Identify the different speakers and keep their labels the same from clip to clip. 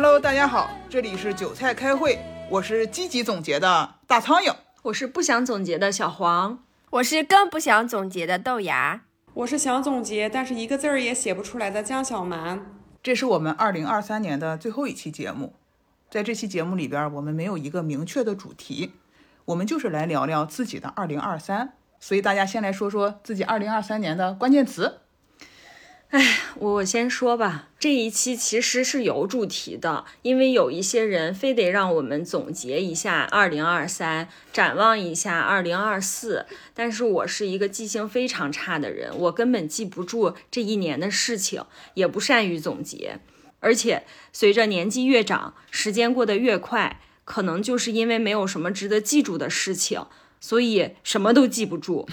Speaker 1: Hello，大家好，这里是韭菜开会，我是积极总结的大苍蝇，
Speaker 2: 我是不想总结的小黄，
Speaker 3: 我是更不想总结的豆芽，
Speaker 4: 我是想总结，但是一个字儿也写不出来的江小蛮。
Speaker 1: 这是我们二零二三年的最后一期节目，在这期节目里边，我们没有一个明确的主题，我们就是来聊聊自己的二零二三。所以大家先来说说自己二零二三年的关键词。
Speaker 2: 哎，我先说吧，这一期其实是有主题的，因为有一些人非得让我们总结一下二零二三，展望一下二零二四。但是我是一个记性非常差的人，我根本记不住这一年的事情，也不善于总结。而且随着年纪越长，时间过得越快，可能就是因为没有什么值得记住的事情。所以什么都记不住。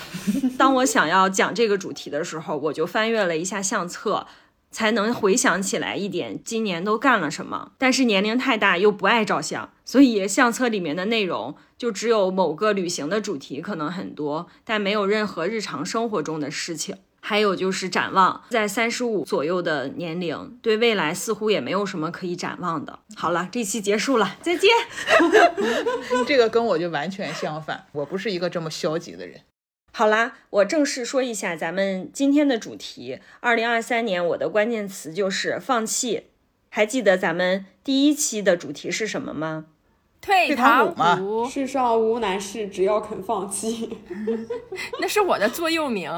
Speaker 2: 当我想要讲这个主题的时候，我就翻阅了一下相册，才能回想起来一点今年都干了什么。但是年龄太大又不爱照相，所以相册里面的内容就只有某个旅行的主题，可能很多，但没有任何日常生活中的事情。还有就是展望，在三十五左右的年龄，对未来似乎也没有什么可以展望的。好了，这期结束了，再见。
Speaker 1: 这个跟我就完全相反，我不是一个这么消极的人。
Speaker 2: 好啦，我正式说一下咱们今天的主题。二零二三年我的关键词就是放弃。还记得咱们第一期的主题是什么吗？
Speaker 3: 退堂鼓。
Speaker 4: 世上无难事，只要肯放弃。
Speaker 3: 那是我的座右铭。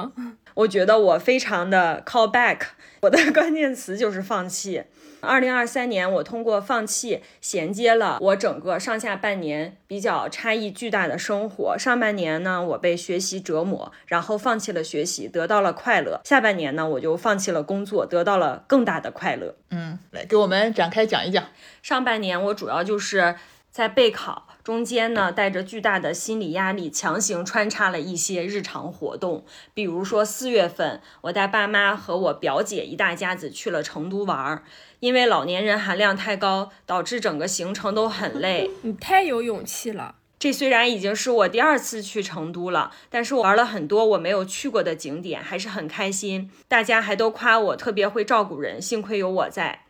Speaker 2: 我觉得我非常的 call back，我的 关键词就是放弃。二零二三年，我通过放弃衔接了我整个上下半年比较差异巨大的生活。上半年呢，我被学习折磨，然后放弃了学习，得到了快乐。下半年呢，我就放弃了工作，得到了更大的快乐。
Speaker 1: 嗯，来给我们展开讲一讲。
Speaker 2: 上半年我主要就是在备考。中间呢，带着巨大的心理压力，强行穿插了一些日常活动。比如说四月份，我带爸妈和我表姐一大家子去了成都玩儿。因为老年人含量太高，导致整个行程都很累。
Speaker 3: 你太有勇气了。
Speaker 2: 这虽然已经是我第二次去成都了，但是我玩了很多我没有去过的景点，还是很开心。大家还都夸我特别会照顾人，幸亏有我在。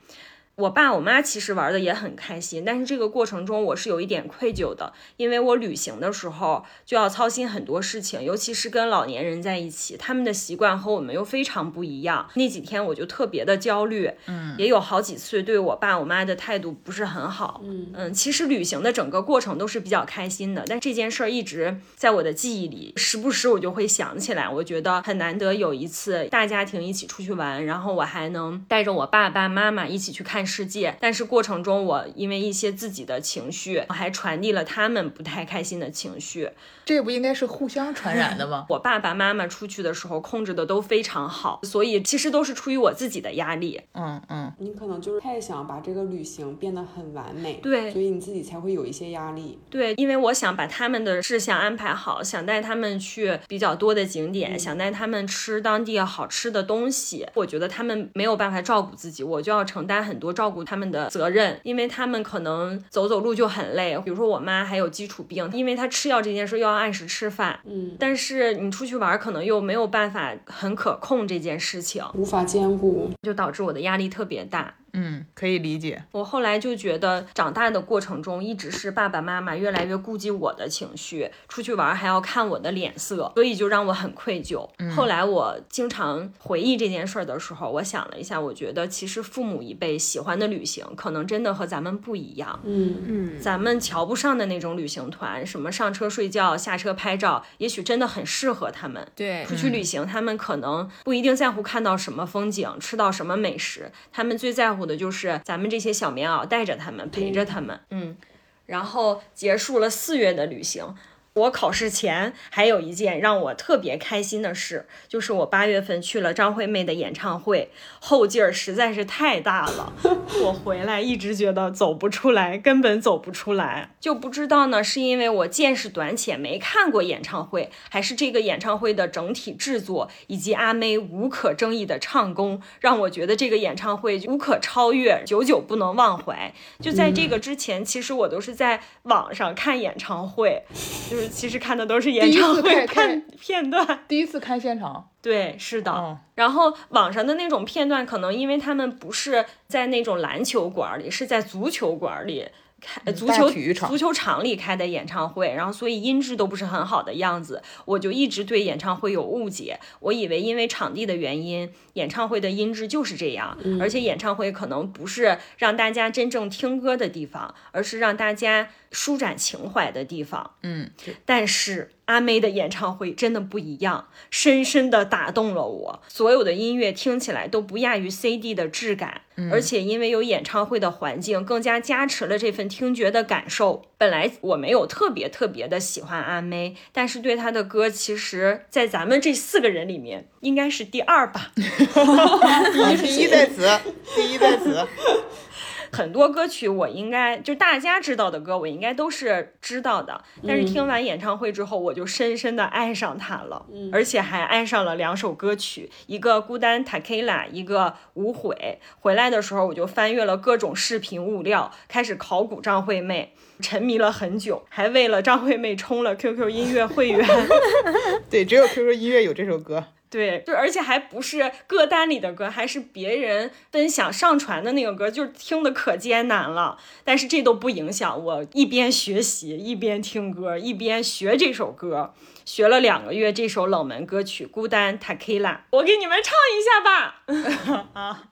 Speaker 2: 我爸我妈其实玩的也很开心，但是这个过程中我是有一点愧疚的，因为我旅行的时候就要操心很多事情，尤其是跟老年人在一起，他们的习惯和我们又非常不一样。那几天我就特别的焦虑，嗯，也有好几次对我爸我妈的态度不是很好，嗯嗯。其实旅行的整个过程都是比较开心的，但这件事儿一直在我的记忆里，时不时我就会想起来。我觉得很难得有一次大家庭一起出去玩，然后我还能带着我爸爸妈妈一起去看。世界，但是过程中我因为一些自己的情绪，我还传递了他们不太开心的情绪。
Speaker 1: 这不应该是互相传染的吗？
Speaker 2: 我爸爸妈妈出去的时候控制的都非常好，所以其实都是出于我自己的压力。
Speaker 1: 嗯嗯，
Speaker 4: 你可能就是太想把这个旅行变得很完美，
Speaker 2: 对，
Speaker 4: 所以你自己才会有一些压力。
Speaker 2: 对，因为我想把他们的事项安排好，想带他们去比较多的景点，想带他们吃当地好吃的东西。我觉得他们没有办法照顾自己，我就要承担很多照顾他们的责任，因为他们可能走走路就很累。比如说我妈还有基础病，因为她吃药这件事又要。按时吃饭，
Speaker 4: 嗯，
Speaker 2: 但是你出去玩可能又没有办法很可控这件事情，
Speaker 4: 无法兼顾，
Speaker 2: 就导致我的压力特别大。
Speaker 1: 嗯，可以理解。
Speaker 2: 我后来就觉得，长大的过程中，一直是爸爸妈妈越来越顾及我的情绪，出去玩还要看我的脸色，所以就让我很愧疚。后来我经常回忆这件事儿的时候，我想了一下，我觉得其实父母一辈喜欢的旅行，可能真的和咱们不一样。
Speaker 4: 嗯
Speaker 3: 嗯，
Speaker 2: 咱们瞧不上的那种旅行团，什么上车睡觉、下车拍照，也许真的很适合他们。
Speaker 3: 对，
Speaker 2: 出去旅行，他们可能不一定在乎看到什么风景，吃到什么美食，他们最在乎。的就是咱们这些小棉袄带着他们陪着他们，嗯，然后结束了四月的旅行。我考试前还有一件让我特别开心的事，就是我八月份去了张惠妹的演唱会，后劲儿实在是太大了。我回来一直觉得走不出来，根本走不出来，就不知道呢，是因为我见识短浅没看过演唱会，还是这个演唱会的整体制作以及阿妹无可争议的唱功，让我觉得这个演唱会无可超越，久久不能忘怀。就在这个之前，其实我都是在网上看演唱会，就是。其实看的都是演唱会
Speaker 1: 看
Speaker 2: 看片段。
Speaker 1: 第一次看现场，
Speaker 2: 对，是的。
Speaker 1: 嗯
Speaker 2: 然后网上的那种片段，可能因为他们不是在那种篮球馆里，是在足球馆里。开呃足球
Speaker 1: 体育场
Speaker 2: 足球场里开的演唱会，然后所以音质都不是很好的样子，我就一直对演唱会有误解，我以为因为场地的原因，演唱会的音质就是这样，而且演唱会可能不是让大家真正听歌的地方，而是让大家舒展情怀的地方。
Speaker 1: 嗯，
Speaker 2: 但是阿妹的演唱会真的不一样，深深的打动了我。所有的音乐听起来都不亚于 CD 的质感，而且因为有演唱会的环境，更加加持了这份听觉的感受。本来我没有特别特别的喜欢阿妹，但是对她的歌，其实在咱们这四个人里面，应该是第二吧。
Speaker 1: 第一在此，第一在此。
Speaker 2: 很多歌曲我应该就大家知道的歌，我应该都是知道的。但是听完演唱会之后，我就深深的爱上他了，而且还爱上了两首歌曲，一个《孤单 Takela》，一个《无悔》。回来的时候，我就翻阅了各种视频物料，开始考古张惠妹。沉迷了很久，还为了张惠妹充了 QQ 音乐会员。
Speaker 1: 对，只有 QQ 音乐有这首歌。
Speaker 2: 对，就而且还不是歌单里的歌，还是别人分享上传的那个歌，就是听的可艰难了。但是这都不影响我一边学习一边听歌，一边学这首歌，学了两个月这首冷门歌曲《孤单 t a k i l a》，我给你们唱一下吧。啊，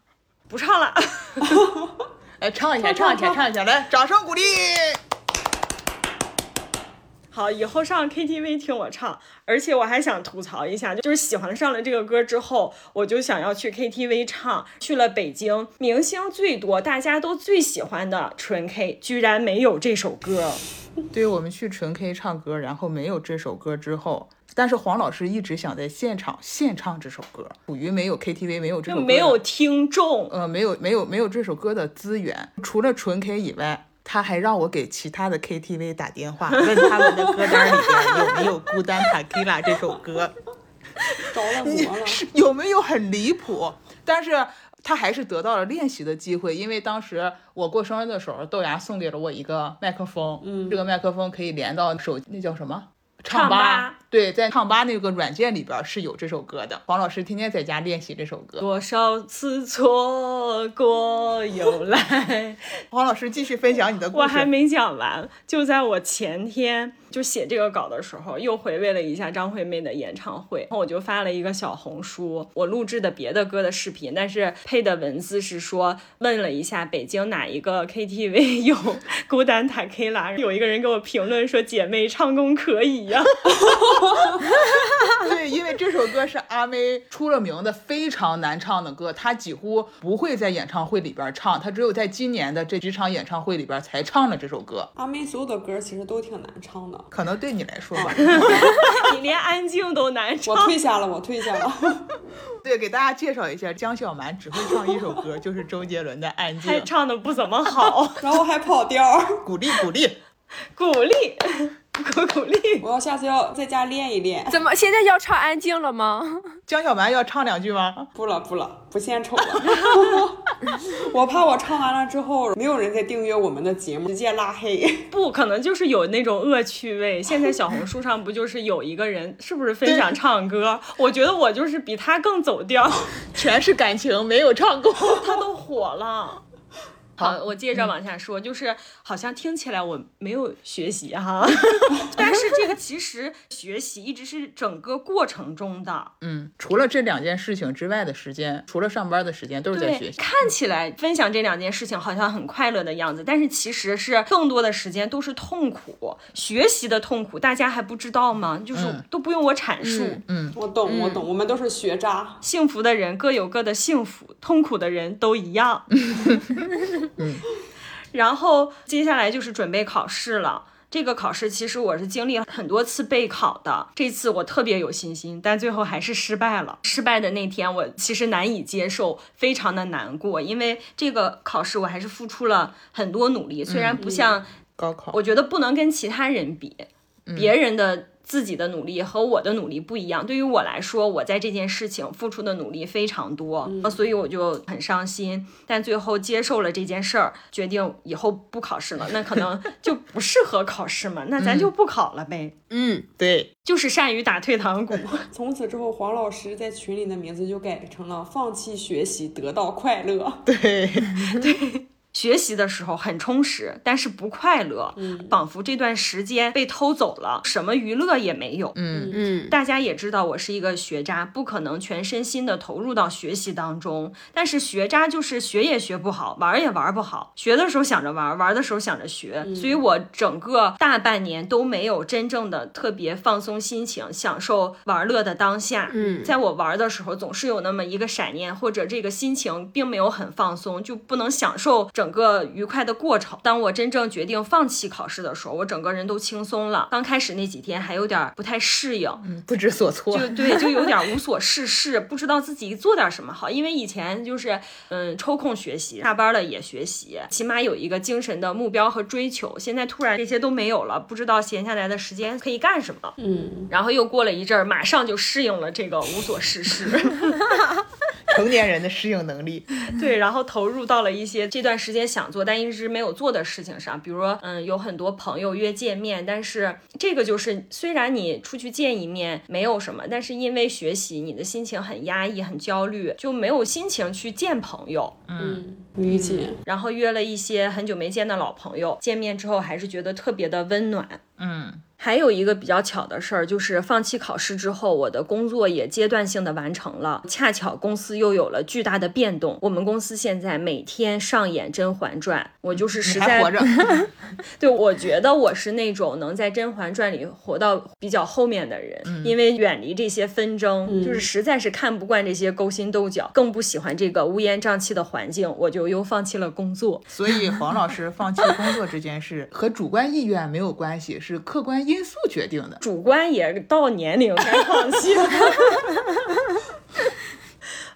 Speaker 2: 不唱了。
Speaker 1: 来唱一下，唱一下，唱一下，来，掌声鼓励。
Speaker 2: 好，以后上 KTV 听我唱，而且我还想吐槽一下，就是喜欢上了这个歌之后，我就想要去 KTV 唱。去了北京，明星最多，大家都最喜欢的纯 K，居然没有这首歌。
Speaker 1: 对我们去纯 K 唱歌，然后没有这首歌之后，但是黄老师一直想在现场现唱这首歌，属于没有 KTV 没有这首歌
Speaker 2: 就没有听众，
Speaker 1: 呃没有没有没有这首歌的资源，除了纯 K 以外。他还让我给其他的 KTV 打电话，问他们的歌单里边有没有《孤单塔 i l a》这首歌，
Speaker 5: 着了魔了。
Speaker 1: 是有没有很离谱？但是他还是得到了练习的机会，因为当时我过生日的时候，豆芽送给了我一个麦克风，嗯，这个麦克风可以连到手，那叫什么？
Speaker 2: 唱吧
Speaker 1: 对，在唱吧那个软件里边是有这首歌的。黄老师天天在家练习这首歌。
Speaker 2: 多少次错过又来。
Speaker 1: 黄老师继续分享你的故事。
Speaker 2: 我还没讲完，就在我前天就写这个稿的时候，又回味了一下张惠妹的演唱会，然后我就发了一个小红书，我录制的别的歌的视频，但是配的文字是说问了一下北京哪一个 KTV 有孤单塔 K 拉，有一个人给我评论说姐妹唱功可以呀、
Speaker 1: 对，因为这首歌是阿妹出了名的非常难唱的歌，她几乎不会在演唱会里边唱，她只有在今年的这几场演唱会里边才唱了这首歌。
Speaker 5: 阿妹所有的歌其实都挺难唱的。
Speaker 1: 可能对你来说吧，
Speaker 2: 你连安静都难唱
Speaker 5: 我。退下了，我退下了。
Speaker 1: 对，给大家介绍一下，江小蛮只会唱一首歌，就是周杰伦的《安静
Speaker 2: 还》，唱的不怎么好，
Speaker 5: 然后还跑调儿。
Speaker 1: 鼓励鼓励。
Speaker 2: 鼓励，鼓鼓励。
Speaker 5: 我要下次要在家练一练。
Speaker 3: 怎么现在要唱安静了吗？
Speaker 1: 江小白要唱两句吗？
Speaker 5: 不了不了，不献丑了。我怕我唱完了之后，没有人再订阅我们的节目，直接拉黑。
Speaker 2: 不可能就是有那种恶趣味。现在小红书上不就是有一个人，是不是分享唱歌？我觉得我就是比他更走调，
Speaker 1: 全是感情，没有唱功。
Speaker 2: 他都火了。好，我接着往下说，就是好像听起来我没有学习哈，但是这个其实学习一直是整个过程中的。
Speaker 1: 嗯，除了这两件事情之外的时间，除了上班的时间，都是在学，习。
Speaker 2: 看起来分享这两件事情好像很快乐的样子，但是其实是更多的时间都是痛苦，学习的痛苦，大家还不知道吗？就是
Speaker 1: 嗯
Speaker 2: 都不用我阐述。
Speaker 1: 嗯，
Speaker 5: 我懂，我懂，我们都是学渣。
Speaker 2: 幸福的人各有各的幸福，痛苦的人都一样。然后接下来就是准备考试了。这个考试其实我是经历了很多次备考的，这次我特别有信心，但最后还是失败了。失败的那天，我其实难以接受，非常的难过，因为这个考试我还是付出了很多努力，虽然不像
Speaker 1: 高考。
Speaker 2: 我觉得不能跟其他人比，别人的自己的努力和我的努力不一样。对于我来说，我在这件事情付出的努力非常多，所以我就很伤心。但最后接受了这件事儿，决定以后不考试了。那可能 就不适合考试嘛，那咱就不考了呗。
Speaker 1: 嗯，对，
Speaker 2: 就是善于打退堂鼓。
Speaker 5: 从此之后，黄老师在群里的名字就改成了“放弃学习，得到快乐”。
Speaker 1: 对 对，
Speaker 2: 学习的时候很充实，但是不快乐，仿佛这段时间被偷走了，什么娱乐也没有。
Speaker 1: 嗯
Speaker 3: 嗯，
Speaker 2: 大家也知道我是一个学渣，不可能全身心的投入到学习当中。但是学渣就是学也学不好，玩也玩不好。学的时候想着玩，玩的时候想着学，所以我整个大半年都没有真正的特别放松心情，享受玩乐的当下。
Speaker 3: 嗯
Speaker 2: 在我玩的时候，总是有那么一个闪念，或者这个心情并没有很放松，就不能享受整个愉快的过程。当我真正决定放弃考试的时候，我整个人都轻松了。刚开始那几天还有点不太适应，嗯
Speaker 1: 不知所措。
Speaker 2: 就对，就有点无所事事，不知道自己做点什么好。因为以前就是嗯抽空学习，下班了也学习，起码有一个精神的目标和追求。现在突然这些都没有了，不知道闲下来的时间可以干什么。
Speaker 5: 嗯，
Speaker 2: 然后又过了一阵儿，马上就适应了这个无所事事。
Speaker 1: 成年人的适应能力。
Speaker 2: 对，然后投入到了一些这段时间想做但一直没有做的事情上，比如说，嗯，有很多朋友约见面，但是这个就是虽然你出去见一面没有什么，但是因为学习，你的心情很压抑、很焦虑，就没有心情去见朋友。
Speaker 5: 嗯，理解。
Speaker 2: 然后约了一些很久没见的老朋友，见面之后还是觉得特别的温暖。
Speaker 1: 嗯，
Speaker 2: 还有一个比较巧的事儿，就是放弃考试之后，我的工作也阶段性的完成了。恰巧公司又有了巨大的变动，我们公司现在每天上演《甄嬛传》，我就是实在
Speaker 1: 活着。
Speaker 2: 对，我觉得我是那种能在《甄嬛传》里活到比较后面的人，因为远离这些纷争，就是实在是看不惯这些勾心斗角，更不喜欢这个乌烟瘴气的环境，我就又放弃了工作。
Speaker 1: 所以黄老师放弃工作这件事 和主观意愿没有关系，是客观因素决定的。
Speaker 2: 主观也到年龄该放弃了。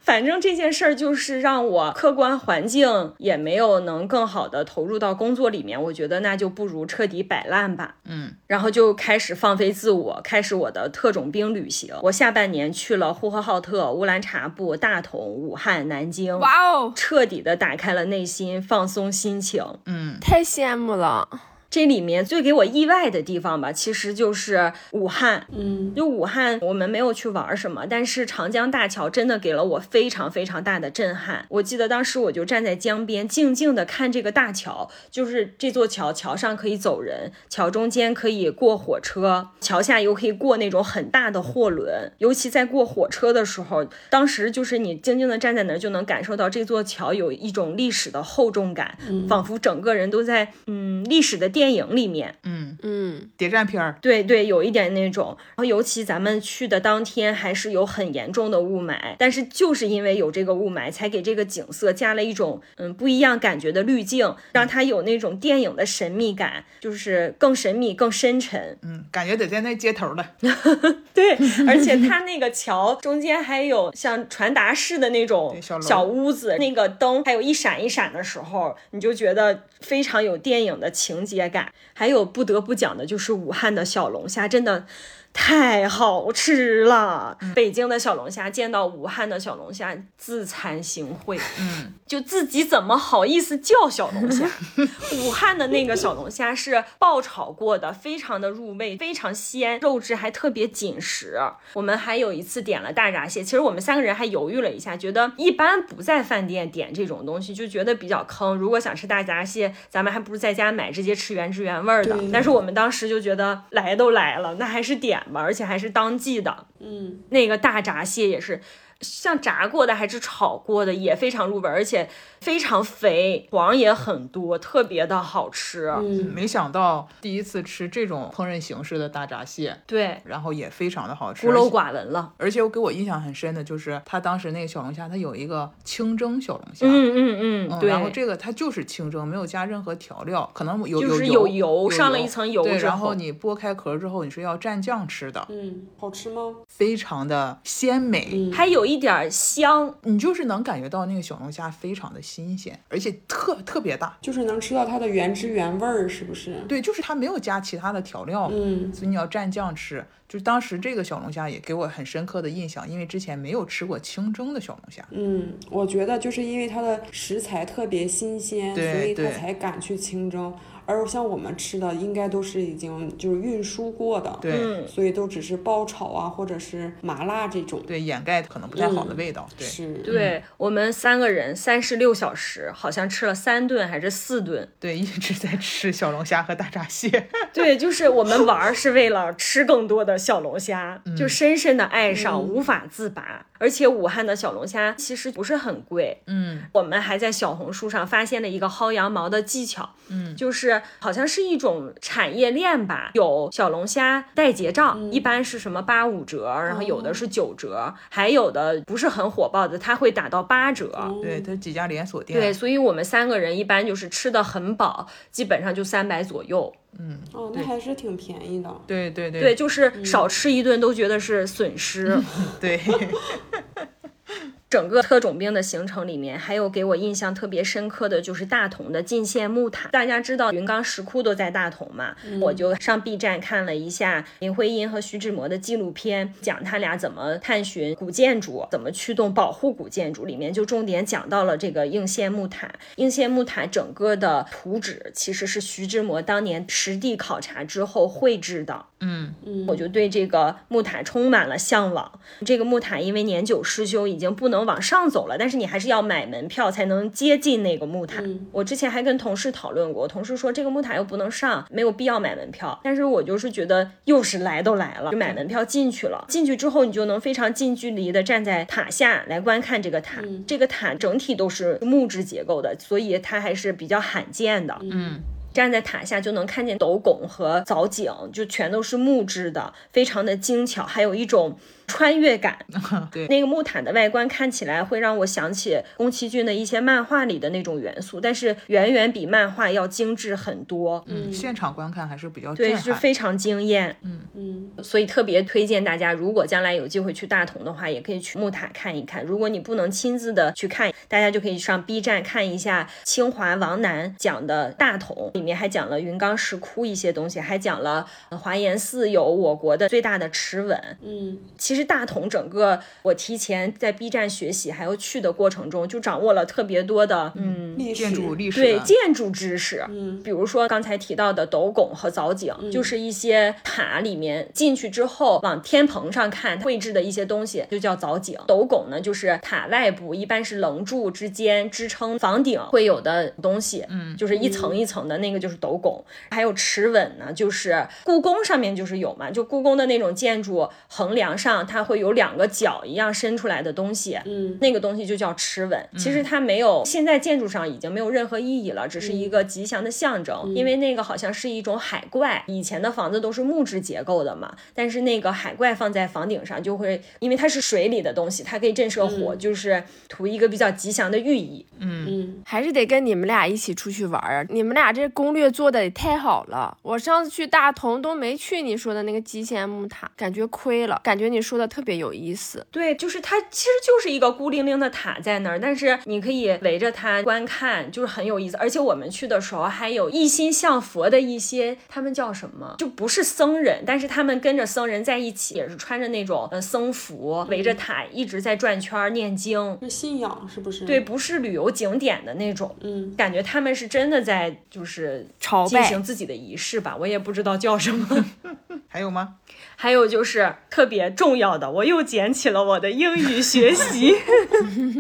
Speaker 2: 反正这件事儿就是让我客观环境也没有能更好的投入到工作里面，我觉得那就不如彻底摆烂吧。
Speaker 1: 嗯，
Speaker 2: 然后就开始放飞自我，开始我的特种兵旅行。我下半年去了呼和浩特、乌兰察布、大同、武汉、南京，
Speaker 3: 哇哦，
Speaker 2: 彻底的打开了内心，放松心情。
Speaker 3: 嗯太羡慕了。
Speaker 2: 这里面最给我意外的地方吧，其实就是武汉。
Speaker 5: 嗯，
Speaker 2: 就武汉，我们没有去玩什么，但是长江大桥真的给了我非常非常大的震撼。我记得当时我就站在江边，静静的看这个大桥，就是这座桥，桥上可以走人，桥中间可以过火车，桥下又可以过那种很大的货轮。尤其在过火车的时候，当时就是你静静的站在那儿，就能感受到这座桥有一种历史的厚重感，仿佛整个人都在嗯历史的电影里面。
Speaker 1: 嗯，
Speaker 3: 嗯，
Speaker 1: 谍战片儿。
Speaker 2: 对对，有一点那种。然后尤其咱们去的当天还是有很严重的雾霾，但是就是因为有这个雾霾，才给这个景色加了一种嗯不一样感觉的滤镜，让它有那种电影的神秘感，就是更神秘、更深沉。
Speaker 1: 嗯，感觉得在那街头了。
Speaker 2: 对，而且它那个桥中间还有像传达室的那种
Speaker 1: 小
Speaker 2: 屋子，那个灯还有一闪一闪的时候，你就觉得非常有电影的情节感。还有不得不讲的就是武汉的小龙虾，真的。太好吃了！北京的小龙虾见到武汉的小龙虾，自惭形秽。
Speaker 1: 嗯，
Speaker 2: 就自己怎么好意思叫小龙虾？武汉的那个小龙虾是爆炒过的，非常的入味，非常鲜，肉质还特别紧实。我们还有一次点了大闸蟹，其实我们三个人还犹豫了一下，觉得一般不在饭店点这种东西，就觉得比较坑。如果想吃大闸蟹，咱们还不如在家买，直接吃原汁原味儿的。但是我们当时就觉得来都来了，那还是点吧，而且还是当季的。
Speaker 5: 嗯，
Speaker 2: 那个大闸蟹也是。像炸过的还是炒过的，也非常入味，而且非常肥，黄也很多，特别的好吃。
Speaker 5: 嗯，
Speaker 1: 没想到第一次吃这种烹饪形式的大闸蟹，
Speaker 2: 对，
Speaker 1: 然后也非常的好吃。
Speaker 2: 孤陋寡闻了。
Speaker 1: 而且我给我印象很深的就是，他当时那个小龙虾，它有一个清蒸小龙虾。
Speaker 2: 嗯嗯嗯，
Speaker 1: 嗯，
Speaker 2: 对。
Speaker 1: 然后这个它就是清蒸，没有加任何调料，可能有
Speaker 2: 就是
Speaker 1: 有
Speaker 2: 有油上了一层油
Speaker 1: 对，然后你剥开壳之后，你是要蘸酱吃的，
Speaker 5: 嗯，好吃吗？
Speaker 1: 非常的鲜美。
Speaker 5: 嗯
Speaker 2: 还有一点香。
Speaker 1: 你就是能感觉到那个小龙虾非常的新鲜，而且特特别大。
Speaker 5: 就是能吃到它的原汁原味儿，是不是？
Speaker 1: 对，就是它没有加其他的调料，
Speaker 5: 嗯，
Speaker 1: 所以你要蘸酱吃。就是当时这个小龙虾也给我很深刻的印象，因为之前没有吃过清蒸的小龙虾。
Speaker 5: 嗯，我觉得就是因为它的食材特别新鲜，
Speaker 1: 对
Speaker 5: 所以它才敢去清蒸。而像我们吃的，应该都是已经就是运输过的，
Speaker 1: 对、
Speaker 2: 嗯，
Speaker 5: 所以都只是爆炒啊，或者是麻辣这种。
Speaker 1: 对，掩盖可能不太好的
Speaker 5: 嗯
Speaker 1: 味道。对，
Speaker 5: 是，
Speaker 2: 对我们三个人三十六小时，好像吃了三顿还是四顿。
Speaker 1: 对，一直在吃小龙虾和大闸蟹。
Speaker 2: 对，就是我们玩儿是为了吃更多的小龙虾，就深深的爱上，
Speaker 5: 嗯
Speaker 2: 无法自拔。而且武汉的小龙虾其实不是很贵，
Speaker 1: 嗯，
Speaker 2: 我们还在小红书上发现了一个薅羊毛的技巧，嗯，就是好像是一种产业链吧，有小龙虾代结账，一般是什么八五折，然后有的是九折，还有的不是很火爆的，它会打到八折。
Speaker 1: 对，它几家连锁店。
Speaker 2: 对，所以我们三个人一般就是吃的很饱，基本上就三百左右。
Speaker 5: 嗯哦，那还是挺便宜的。
Speaker 1: 对对对
Speaker 2: 对，就是少吃一顿都觉得是损失。
Speaker 1: 对，
Speaker 2: 整个特种兵的行程里面，还有给我印象特别深刻的就是大同的进献木塔。大家知道云冈石窟都在大同嘛，我就上 B 站看了一下林徽因和徐志摩的纪录片，讲他俩怎么探寻古建筑，怎么驱动保护古建筑。里面就重点讲到了这个应县木塔。应县木塔整个的图纸其实是徐志摩当年实地考察之后绘制的。
Speaker 1: 嗯，
Speaker 2: 我就对这个木塔充满了向往。这个木塔因为年久失修，已经不能往上走了，但是你还是要买门票才能接近那个木塔。我之前还跟同事讨论过，同事说这个木塔又不能上，没有必要买门票。但是我就是觉得，又是来都来了，就买门票进去了。进去之后，你就能非常近距离的站在塔下来观看这个塔。这个塔整体都是木质结构的，所以它还是比较罕见的。
Speaker 1: 嗯，
Speaker 2: 站在塔下就能看见斗拱和藻井，就全都是木质的，非常的精巧，还有一种穿越感。
Speaker 1: 对
Speaker 2: 那个木塔的外观看起来会让我想起宫崎骏的一些漫画里的那种元素，但是远远比漫画要精致很多。
Speaker 1: 嗯，现场观看还是比较
Speaker 2: 对，
Speaker 1: 震撼。
Speaker 2: 是非常惊艳。
Speaker 5: 嗯，
Speaker 2: 所以特别推荐大家，如果将来有机会去大同的话，也可以去木塔看一看。如果你不能亲自的去看，大家就可以上 B 站看一下清华王楠讲的大同，里面还讲了云冈石窟一些东西，还讲了呃华严寺有我国的最大的池吻。
Speaker 5: 嗯，
Speaker 2: 其实大同整个，我提前在 B 站学习，还有去的过程中，就掌握了特别多的嗯
Speaker 5: 历史
Speaker 1: 建筑历史
Speaker 2: 对建筑知识，
Speaker 5: 嗯，
Speaker 2: 比如说刚才提到的斗拱和藻井，就是一些塔里面进去之后往天棚上看绘制的一些东西，就叫藻井。斗拱呢，就是塔外部一般是棱柱之间支撑房顶会有的东西，嗯，就是一层一层的那个就是斗拱。还有池吻呢，就是故宫上面就是有嘛，就故宫的那种建筑横梁上它会有两个角一样伸出来的东西，
Speaker 5: 嗯，
Speaker 2: 那个东西就叫螭吻。其实它没有，现在建筑上已经没有任何意义了，只是一个吉祥的象征。因为那个好像是一种海怪，以前的房子都是木质结构的嘛，但是那个海怪放在房顶上就会，因为它是水里的东西，它可以震慑火，就是图一个比较吉祥的寓意。
Speaker 5: 嗯，
Speaker 3: 还是得跟你们俩一起出去玩儿啊！你们俩这攻略做的也太好了。我上次去大同都没去你说的那个基线木塔，感觉亏了。感觉你说的特别有意思。
Speaker 2: 对，就是它其实就是一个孤零零的塔在那儿，但是你可以围着它观看，就是很有意思。而且我们去的时候还有一心向佛的一些，他们叫什么？就不是僧人，但是他们跟着僧人在一起，也是穿着那种呃僧服，围着塔一直在转圈儿念经。
Speaker 5: 是信仰是不是？
Speaker 2: 对，，不是旅游景点的那种，
Speaker 5: 嗯，
Speaker 2: 感觉他们是真的在就是
Speaker 3: 朝拜
Speaker 2: 进行自己的仪式吧，我也不知道叫什么。
Speaker 1: 还有吗？
Speaker 2: 还有就是特别重要的，我又捡起了我的英语学习。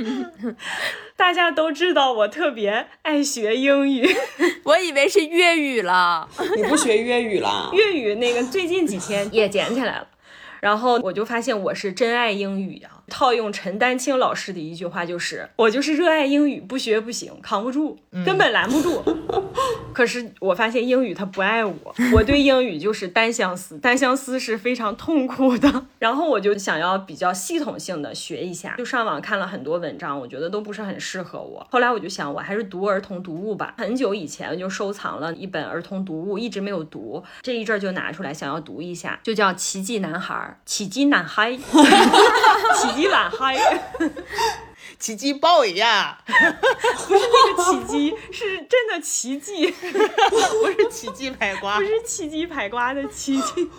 Speaker 2: 大家都知道我特别爱学英语，
Speaker 3: 我以为是粤语了。
Speaker 5: 你不学粤语了？
Speaker 2: 粤语那个最近几天也捡起来了。然后我就发现我是真爱英语呀、套用陈丹青老师的一句话就是：“我就是热爱英语，不学不行，扛不住，根本拦不住。可是我发现英语它不爱我，我对英语就是单相思，单相思是非常痛苦的。然后我就想要比较系统性的学一下，就上网看了很多文章，我觉得都不是很适合我。后来我就想，我还是读儿童读物吧。很久以前就收藏了一本儿童读物，一直没有读，这一阵儿就拿出来想要读一下，就叫《奇迹男孩》。奇迹男孩，奇 迹迹懒嗨，
Speaker 1: 奇迹爆呀。
Speaker 2: 不是那个，奇 迹是真的奇迹，
Speaker 1: 不是奇迹排瓜
Speaker 2: 不。是奇迹排瓜的奇迹。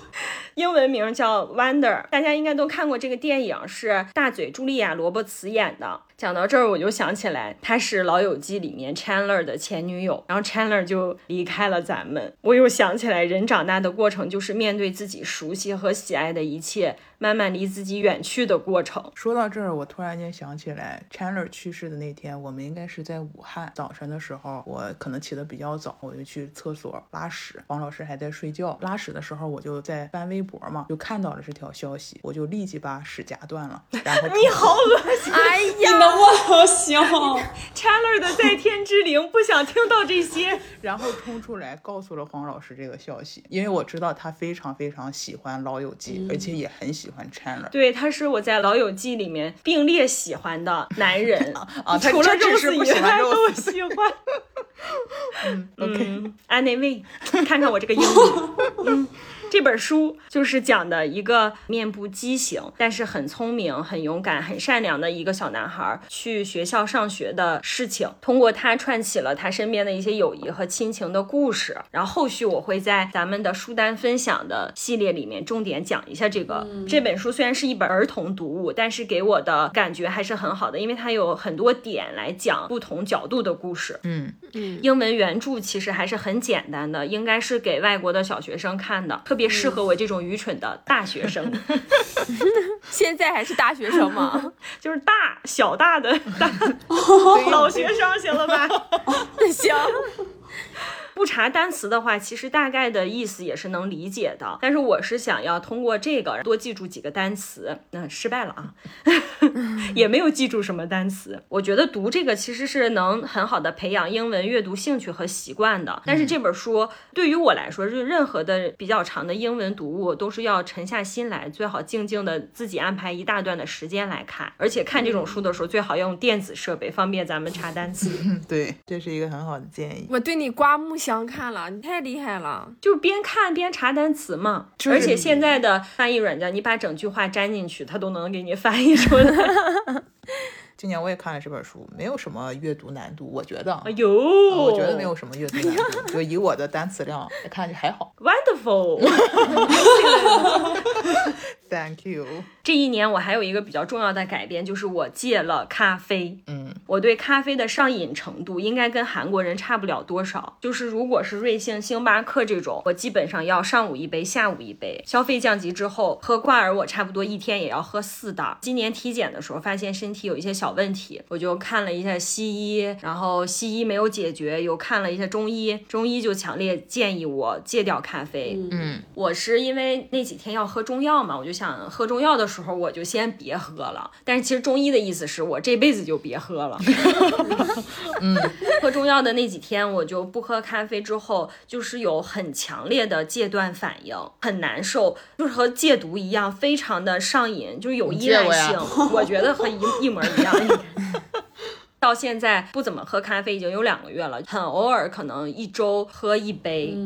Speaker 2: 英文名叫 Wonder，大家应该都看过这个电影，是大嘴茱莉亚·罗伯茨演的。讲到这儿，我就想起来，她是《老友记》里面 Chandler 的前女友，然后 Chandler 就离开了咱们。我又想起来，人长大的过程就是面对自己熟悉和喜爱的一切，慢慢离自己远去的过程。
Speaker 1: 说到这儿，我突然间想起来，Chandler 去世的那天，我们应该是在武汉。早晨的时候，我可能起得比较早，我就去厕所拉屎，黄老师还在睡觉。拉屎的时候，我就在翻微博嘛，就看到了这条消息，我就立即把屎夹断了。然后
Speaker 2: 你好恶 心
Speaker 3: 哎
Speaker 5: 你
Speaker 3: 呀，
Speaker 5: 能不能行？
Speaker 2: Chandler 的在天之灵，不想听到这些。
Speaker 1: 然后冲出来告诉了黄老师这个消息，因为我知道他非常非常喜欢《老友记》而且也很喜欢 Chandler。
Speaker 2: 对，他是我在《老友记》里面并列喜欢的男人
Speaker 1: 啊他
Speaker 2: 除了
Speaker 1: 这只是
Speaker 2: Rose 以
Speaker 1: 不喜欢
Speaker 2: 外都喜欢。
Speaker 1: OK，
Speaker 2: 嗯，安内卫，看看我这个英语。嗯，这本书就是讲的一个面部畸形，但是很聪明、很勇敢、很善良的一个小男孩去学校上学的事情。通过他串起了他身边的一些友谊和亲情的故事。然后后续我会在咱们的书单分享的系列里面重点讲一下这个、这本书。虽然是一本儿童读物，但是给我的感觉还是很好的，因为它有很多点来讲不同角度的故事。
Speaker 1: 嗯，
Speaker 2: 英文原著其实还是很简单的，应该是给外国的小学生看的，特别适合我这种愚蠢的大学生，
Speaker 3: 现在还是大学生吗？
Speaker 2: 就是大小大的大老学生，行了吧？
Speaker 3: 行，
Speaker 2: 不查单词的话，其实大概的意思也是能理解的。但是我是想要通过这个多记住几个单词，那、失败了啊，也没有记住什么单词。我觉得读这个其实是能很好的培养英文阅读兴趣和习惯的。但是这本书对于我来说，就是任何的比较长的英文读物都是要沉下心来，最好静静的自己安排一大段的时间来看。而且看这种书的时候，最好用电子设备，方便咱们查单词。
Speaker 1: 对，这是一个很好的建议。
Speaker 3: 我对你刮目相看了，你太厉害了。
Speaker 2: 就边看边查单词嘛。
Speaker 1: 就是
Speaker 2: 而且现在的翻译软件，你把整句话粘进去，它都能给你翻译出来。
Speaker 1: 今年我也看了这本书，没有什么阅读难度，我觉得啊。
Speaker 2: 哎呦，
Speaker 1: 我觉得没有什么阅读难度，就以我的单词量来看就还好。
Speaker 2: wonderful。
Speaker 1: Thank you。
Speaker 2: 这一年我还有一个比较重要的改变，就是我戒了咖啡。
Speaker 1: 嗯，
Speaker 2: 我对咖啡的上瘾程度应该跟韩国人差不了多少。就是如果是瑞幸、星巴克这种，我基本上要上午一杯，下午一杯。消费降级之后，喝挂耳我差不多一天也要喝四袋。今年体检的时候发现身体有一些小问题，我就看了一下西医，然后西医没有解决，又看了一下中医，中医就强烈建议我戒掉咖啡。
Speaker 1: 嗯，
Speaker 2: 我是因为那几天要喝中药嘛，我就想喝中药的时候我就先别喝了。但是其实中医的意思是我这辈子就别喝了。嗯，喝中药的那几天我就不喝咖啡，之后就是有很强烈的戒断反应，很难受，就是和戒毒一样，非常的上瘾，就是有依赖性。我觉得和一一模一样。到现在不怎么喝咖啡已经有两个月了，很偶尔可能一周喝一杯。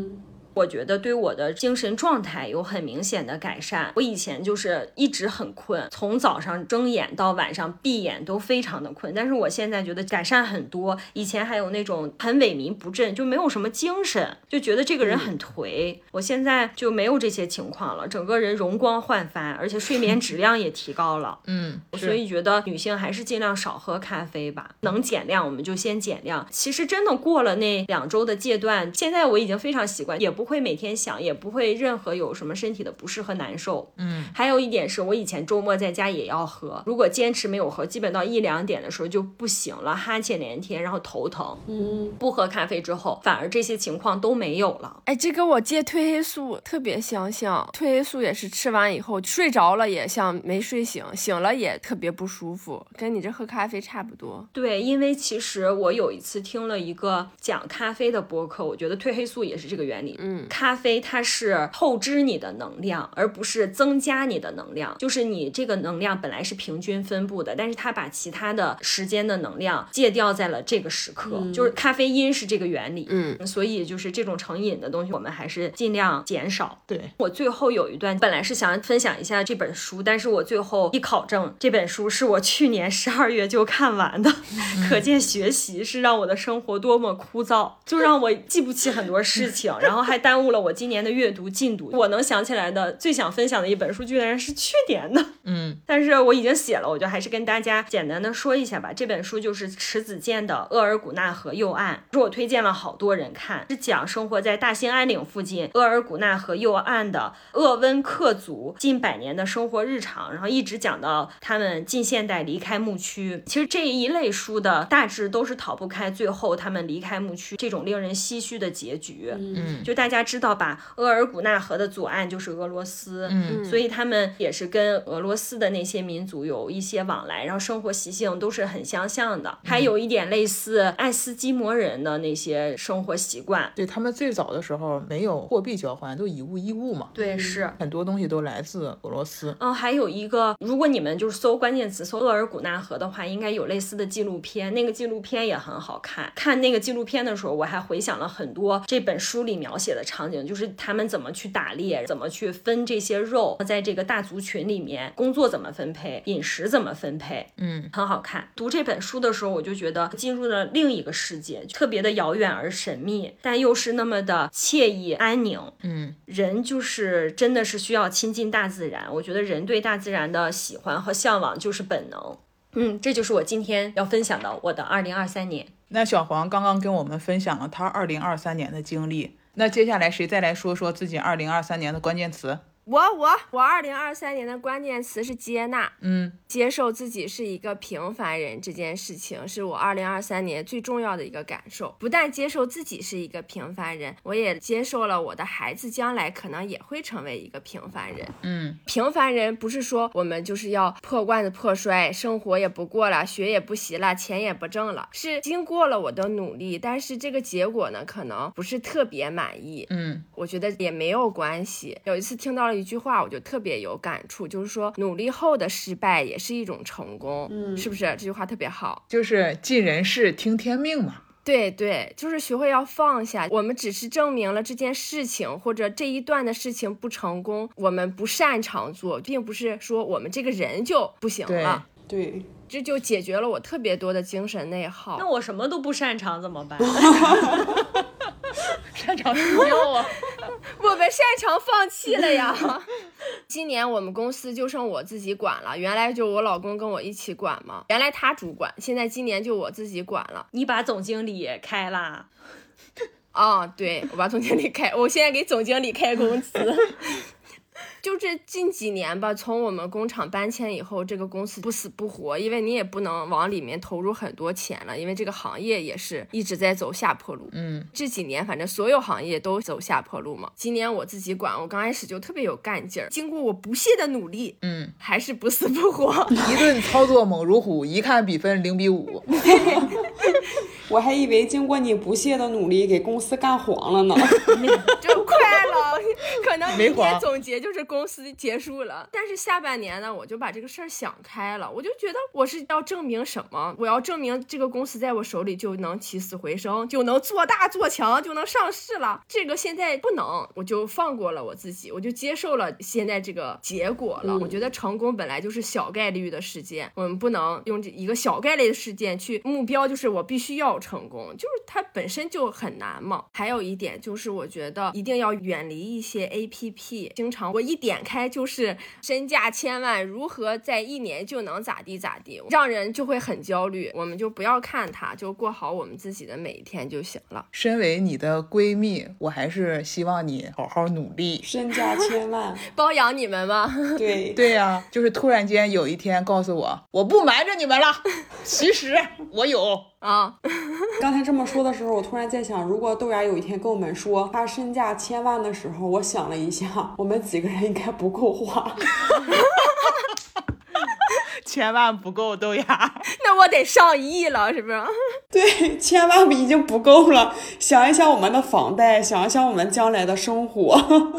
Speaker 2: 我觉得对我的精神状态有很明显的改善。我以前就是一直很困，从早上睁眼到晚上闭眼都非常的困，但是我现在觉得改善很多。以前还有那种很萎靡不振，就没有什么精神，就觉得这个人很颓。我现在就没有这些情况了，整个人容光焕发，而且睡眠质量也提高了。
Speaker 1: 嗯，
Speaker 2: 所以觉得女性还是尽量少喝咖啡吧，能减量我们就先减量。其实真的过了那两周的戒断，现在我已经非常习惯，也不会每天想，也不会任何有什么身体的不适和难受。
Speaker 1: 嗯，
Speaker 2: 还有一点是我以前周末在家也要喝，如果坚持没有喝，基本到一两点的时候就不行了，哈欠连天，然后头疼。
Speaker 5: 嗯，
Speaker 2: 不喝咖啡之后，反而这些情况都没有了。
Speaker 3: 哎，这跟我戒褪黑素特别相像。褪黑素也是吃完以后睡着了也像没睡醒，醒了也特别不舒服，跟你这喝咖啡差不多。
Speaker 2: 对，因为其实我有一次听了一个讲咖啡的播客，我觉得褪黑素也是这个原理。
Speaker 3: 嗯，
Speaker 2: 咖啡它是透支你的能量，而不是增加你的能量。就是你这个能量本来是平均分布的，但是它把其他的时间的能量借调在了这个时刻。就是咖啡因是这个原理。
Speaker 3: 嗯，
Speaker 2: 所以就是这种成瘾的东西，我们还是尽量减少。
Speaker 1: 对
Speaker 2: 我最后有一段，本来是想分享一下这本书，但是我最后一考证，这本书是我去年十二月就看完的，可见学习是让我的生活多么枯燥，就让我记不起很多事情，然后还耽误了我今年的阅读进度。我能想起来的最想分享的一本书，居然是去年的。
Speaker 1: 嗯，
Speaker 2: 但是我已经写了，我就还是跟大家简单的说一下吧。这本书就是迟子建的《额尔古纳河右岸》，是我推荐了好多人看，是讲生活在大兴安岭附近额尔古纳河右岸的鄂温克族近百年的生活日常，然后一直讲到他们近现代离开牧区。其实这一类书的大致都是逃不开最后他们离开牧区这种令人唏嘘的结局。
Speaker 1: 嗯
Speaker 2: 就大家知道吧，额尔古纳河的左岸就是俄罗斯，
Speaker 1: 嗯
Speaker 2: 所以他们也是跟俄罗斯的那些民族有一些往来，然后生活习性都是很相像的，还有一点类似爱斯基摩人的那些生活习惯。
Speaker 1: 对他们最早的时候没有货币交换，都以物易物嘛，
Speaker 2: 对，是。
Speaker 1: 很多东西都来自俄罗斯。
Speaker 2: 嗯，还有一个，如果你们就是搜关键词搜额尔古纳河的话，应该有类似的纪录片，那个纪录片也很好看。看那个纪录片的时候，我还回想了很多这本书里描写的场景，就是他们怎么去打猎，怎么去分这些肉，在这个大族群里面工作怎么分配，饮食怎么分配，
Speaker 1: 嗯，
Speaker 2: 很好看。读这本书的时候，我就觉得进入了另一个世界，特别的遥远而神秘，但又是那么的惬意安宁。
Speaker 1: 嗯，
Speaker 2: 人就是真的是需要亲近大自然。我觉得人对大自然的喜欢和向往就是本能。嗯，这就是我今天要分享的我的二零二三年。
Speaker 1: 那小黄刚刚跟我们分享了他二零二三年的经历，那接下来谁再来说说自己二零二三年的关键词？
Speaker 3: 我我我二零二三年的关键词是接纳，
Speaker 1: 嗯，
Speaker 3: 接受自己是一个平凡人这件事情，是我二零二三年最重要的一个感受。不但接受自己是一个平凡人，我也接受了我的孩子将来可能也会成为一个平凡人。
Speaker 1: 嗯，
Speaker 3: 平凡人不是说我们就是要破罐子破摔，生活也不过了，学也不习了，钱也不挣了，是经过了我的努力，但是这个结果呢，可能不是特别满意。
Speaker 1: 嗯，
Speaker 3: 我觉得也没有关系。有一次听到了一句话，我就特别有感触，就是说努力后的失败也是一种成功，嗯，是不是？这句话特别好。
Speaker 1: 就是尽人事听天命嘛。
Speaker 3: 对对，就是学会要放下。我们只是证明了这件事情或者这一段的事情不成功，我们不擅长做，并不是说我们这个人就不行
Speaker 1: 对
Speaker 3: 了。
Speaker 5: 对，
Speaker 3: 这就解决了我特别多的精神内耗。
Speaker 2: 那我什么都不擅长怎么办？
Speaker 1: 擅长睡觉啊。
Speaker 3: 我们擅长放弃了呀。今年我们公司就剩我自己管了，原来就我老公跟我一起管嘛，原来他主管，现在今年就我自己管了。
Speaker 2: 你把总经理开啦？
Speaker 3: 啊、对我把总经理开，我现在给总经理开工资。就这近几年吧，从我们工厂搬迁以后，这个公司不死不活，因为你也不能往里面投入很多钱了，因为这个行业也是一直在走下坡路。
Speaker 1: 嗯，
Speaker 3: 这几年反正所有行业都走下坡路嘛。今年我自己管，我刚开始就特别有干劲儿，经过我不懈的努力，
Speaker 1: 嗯，
Speaker 3: 还是不死不活。
Speaker 1: 一顿操作猛如虎，一看比分零比五。
Speaker 5: 我还以为经过你不懈的努力，给公司干黄了呢。
Speaker 3: 就快了，可能
Speaker 1: 没
Speaker 3: 明天总结就是公司结束了。但是下半年呢，我就把这个事儿想开了，我就觉得我是要证明什么？我要证明这个公司在我手里就能起死回生，就能做大做强，就能上市了。这个现在不能，我就放过了我自己，我就接受了现在这个结果了。我觉得成功本来就是小概率的事件，我们不能用这一个小概率的事件去目标，就是我必须要成功，就是它本身就很难嘛。还有一点就是，我觉得一定要远离一些 A P P，经常我一点开就是身价千万，如何在一年就能咋地咋地，让人就会很焦虑。我们就不要看它，就过好我们自己的每一天就行了。
Speaker 1: 身为你的闺蜜，我还是希望你好好努力。
Speaker 5: 身价千万，
Speaker 3: 包养你们吗。
Speaker 5: 对，
Speaker 1: 对呀、就是突然间有一天告诉我，我不瞒着你们了，其实我有。
Speaker 3: 啊，
Speaker 5: 刚才这么说的时候，我突然在想，如果豆芽有一天跟我们说他身价千万的时候，我想了一下，我们几个人应该不够花。
Speaker 1: 千万不够豆芽，
Speaker 3: 那我得上亿了，是不是？
Speaker 5: 对，千万已经不够了。想一想我们的房贷，想一想我们将来的生活，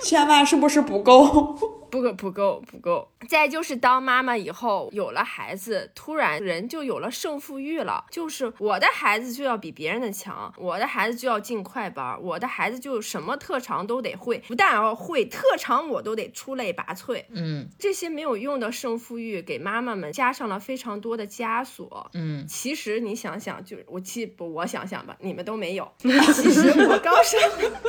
Speaker 5: 千万是不是不够？
Speaker 3: 不够不够不够。再就是当妈妈以后有了孩子，突然人就有了胜负欲了，就是我的孩子就要比别人的强，我的孩子就要进快班，我的孩子就什么特长都得会，不但要会特长，我都得出类拔萃。
Speaker 1: 嗯
Speaker 3: 这些没有用的胜负欲给妈妈们加上了非常多的枷锁。
Speaker 1: 嗯，
Speaker 3: 其实你想想，就是我其不我想想吧，你们都没有。其实我刚生，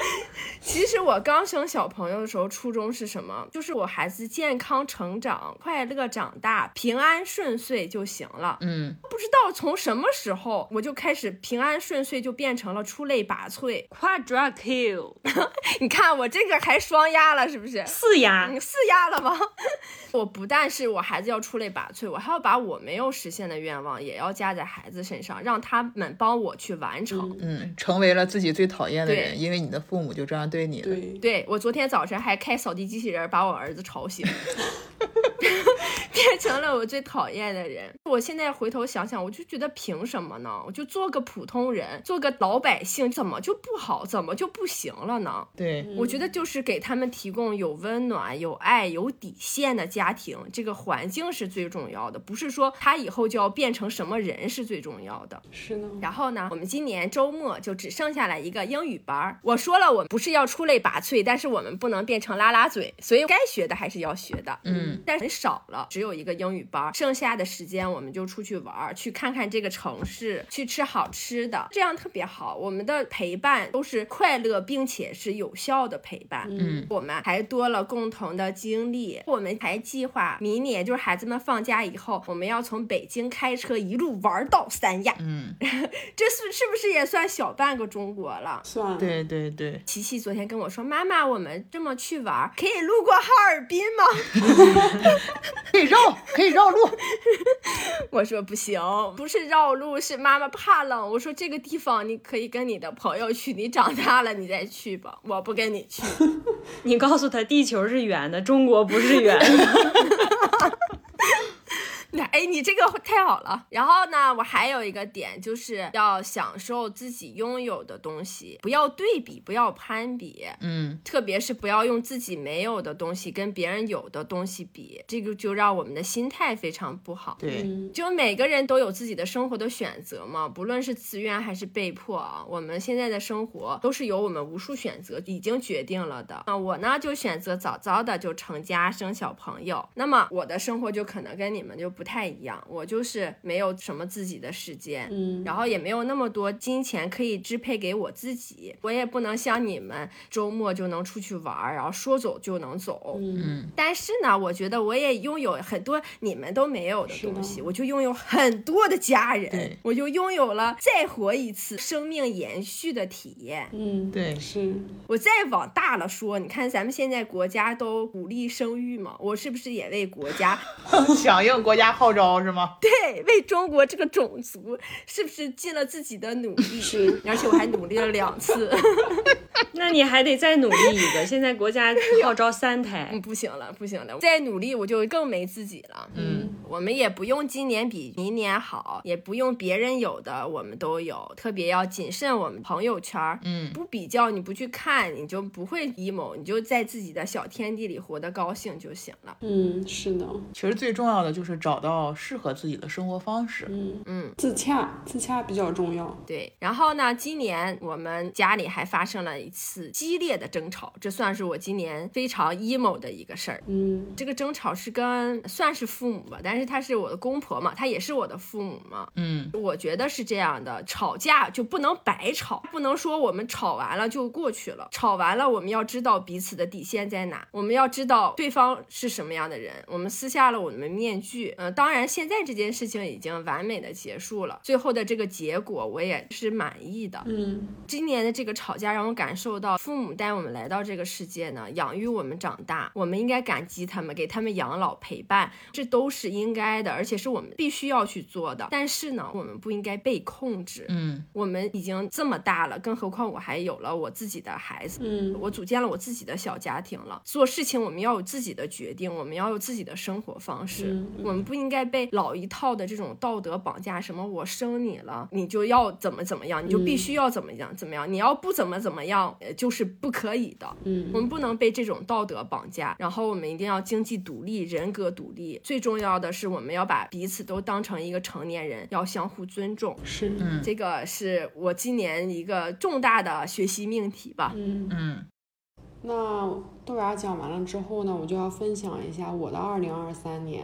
Speaker 3: 其实我刚生小朋友的时候，初衷是什么？就是我孩子健康成长、快乐长大、平安顺遂就行了。
Speaker 1: 嗯，
Speaker 3: 不知道从什么时候，我就开始平安顺遂，就变成了出类拔萃。
Speaker 2: Quadra kill
Speaker 3: 你看我这个还双压了，是不是？
Speaker 2: 四压，
Speaker 3: 你四压了吗？我不但是我孩子要出类拔萃，我还要把我没有实现的愿望也要加在孩子身上，让他们帮我去完成。
Speaker 1: 嗯，成为了自己最讨厌的人，因为你的父母就这样对你了。
Speaker 5: 对，
Speaker 3: 对我昨天早晨还开扫地机器人把我儿子子吵醒。变成了我最讨厌的人。我现在回头想想，我就觉得凭什么呢？我就做个普通人，做个老百姓，怎么就不好？怎么就不行了呢？
Speaker 1: 对，
Speaker 3: 我觉得就是给他们提供有温暖、有爱、有底线的家庭，这个环境是最重要的，不是说他以后就要变成什么人是最重要的。
Speaker 5: 是呢。
Speaker 3: 然后呢，我们今年周末就只剩下了一个英语班儿。我说了，我们不是要出类拔萃，但是我们不能变成拉拉嘴，所以该学的还是要学的。
Speaker 1: 嗯，
Speaker 3: 但是很少了，只有一个英语班，剩下的时间我们就出去玩儿，去看看这个城市，去吃好吃的，这样特别好。我们的陪伴都是快乐，并且是有效的陪伴。
Speaker 1: 嗯，
Speaker 3: 我们还多了共同的经历，我们还计划明年就是孩子们放假以后，我们要从北京开车一路玩到三亚。
Speaker 1: 嗯，
Speaker 3: 这是是不是也算小半个中国了？
Speaker 5: 算
Speaker 1: 对对对，
Speaker 3: 琪琪昨天跟我说：“妈妈，我们这么去玩，可以路过哈尔滨吗
Speaker 1: 可以绕，可以绕路。”
Speaker 3: 我说：“不行，不是绕路，是妈妈怕冷。”我说：“这个地方你可以跟你的朋友去，你长大了你再去吧，我不跟你去。
Speaker 2: 你告诉他地球是圆的，中国不是圆的。
Speaker 3: 哎，你这个太好了。然后呢，我还有一个点，就是要享受自己拥有的东西，不要对比，不要攀比。
Speaker 1: 嗯，
Speaker 3: 特别是不要用自己没有的东西跟别人有的东西比，这个就让我们的心态非常不好。
Speaker 1: 对，
Speaker 5: 嗯
Speaker 3: 就每个人都有自己的生活的选择嘛，不论是自愿还是被迫啊，我们现在的生活都是由我们无数选择已经决定了的。那我呢，就选择早早的就成家生小朋友。那么我的生活就可能跟你们就不太一样，我就是没有什么自己的时间，
Speaker 5: 嗯，
Speaker 3: 然后也没有那么多金钱可以支配给我自己，我也不能像你们周末就能出去玩儿，然后说走就能走。
Speaker 5: 嗯，
Speaker 3: 但是呢，我觉得我也拥有很多你们都没有的东西，我就拥有很多的家人，我就拥有了再活一次生命延续的体验。
Speaker 5: 嗯，
Speaker 1: 对
Speaker 5: 是，
Speaker 3: 我再往大了说，你看咱们现在国家都鼓励生育嘛，我是不是也为国家，
Speaker 1: 响应国家号召是吗？
Speaker 3: 对，为中国这个种族，是不是尽了自己的努力？
Speaker 5: 是，
Speaker 3: 而且我还努力了两次。
Speaker 2: 那你还得再努力一个。现在国家 号召三胎
Speaker 3: 嗯，，不行了，不行了，再努力我就更没自己了。
Speaker 1: 嗯，
Speaker 3: 我们也不用今年比明年好，也不用别人有的我们都有，特别要谨慎我们朋友圈儿。
Speaker 1: 嗯
Speaker 3: 不比较，你不去看，你就不会 emo，你就在自己的小天地里活得高兴就行了。
Speaker 5: 嗯，是的，
Speaker 1: 其实最重要的就是找到适合自己的生活方式。
Speaker 5: 嗯
Speaker 3: 嗯，
Speaker 5: 自洽，自洽比较重要。
Speaker 3: 对。然后呢，今年我们家里还发生了一次激烈的争吵，这算是我今年非常 emo 的一个事儿。
Speaker 5: 嗯
Speaker 3: 这个争吵是跟算是父母吧，但是他是我的公婆嘛，他也是我的父母嘛。
Speaker 1: 嗯，
Speaker 3: 我觉得是这样的，吵架就不能白吵，不能说我们吵完了就过去了。吵完了，我们要知道彼此的底线在哪，我们要知道对方是什么样的人，我们撕下了我们的面具。嗯、当然现在这件事情已经完美的结束了，最后的这个结果我也是满意的。
Speaker 5: 嗯
Speaker 3: 今年的这个吵架让我感感受到父母带我们来到这个世界呢，养育我们长大，我们应该感激他们，给他们养老陪伴，这都是应该的，而且是我们必须要去做的。但是呢，我们不应该被控制。
Speaker 1: 嗯，
Speaker 3: 我们已经这么大了，更何况我还有了我自己的孩子，
Speaker 5: 嗯，
Speaker 3: 我组建了我自己的小家庭了。做事情我们要有自己的决定，我们要有自己的生活方式，
Speaker 5: 嗯
Speaker 3: 我们不应该被老一套的这种道德绑架。什么我生你了，你就要怎么怎么样，你就必须要怎么样怎么样，你要不怎么怎么样，呃就是不可以的。
Speaker 5: 嗯
Speaker 3: 我们不能被这种道德绑架，然后我们一定要经济独立、人格独立。最重要的是，我们要把彼此都当成一个成年人，要相互尊重。
Speaker 5: 是，
Speaker 1: 嗯
Speaker 3: 这个是我今年一个重大的学习命题吧。
Speaker 5: 嗯。
Speaker 1: 嗯
Speaker 5: 那豆芽讲完了之后呢，我就要分享一下我的二零二三年。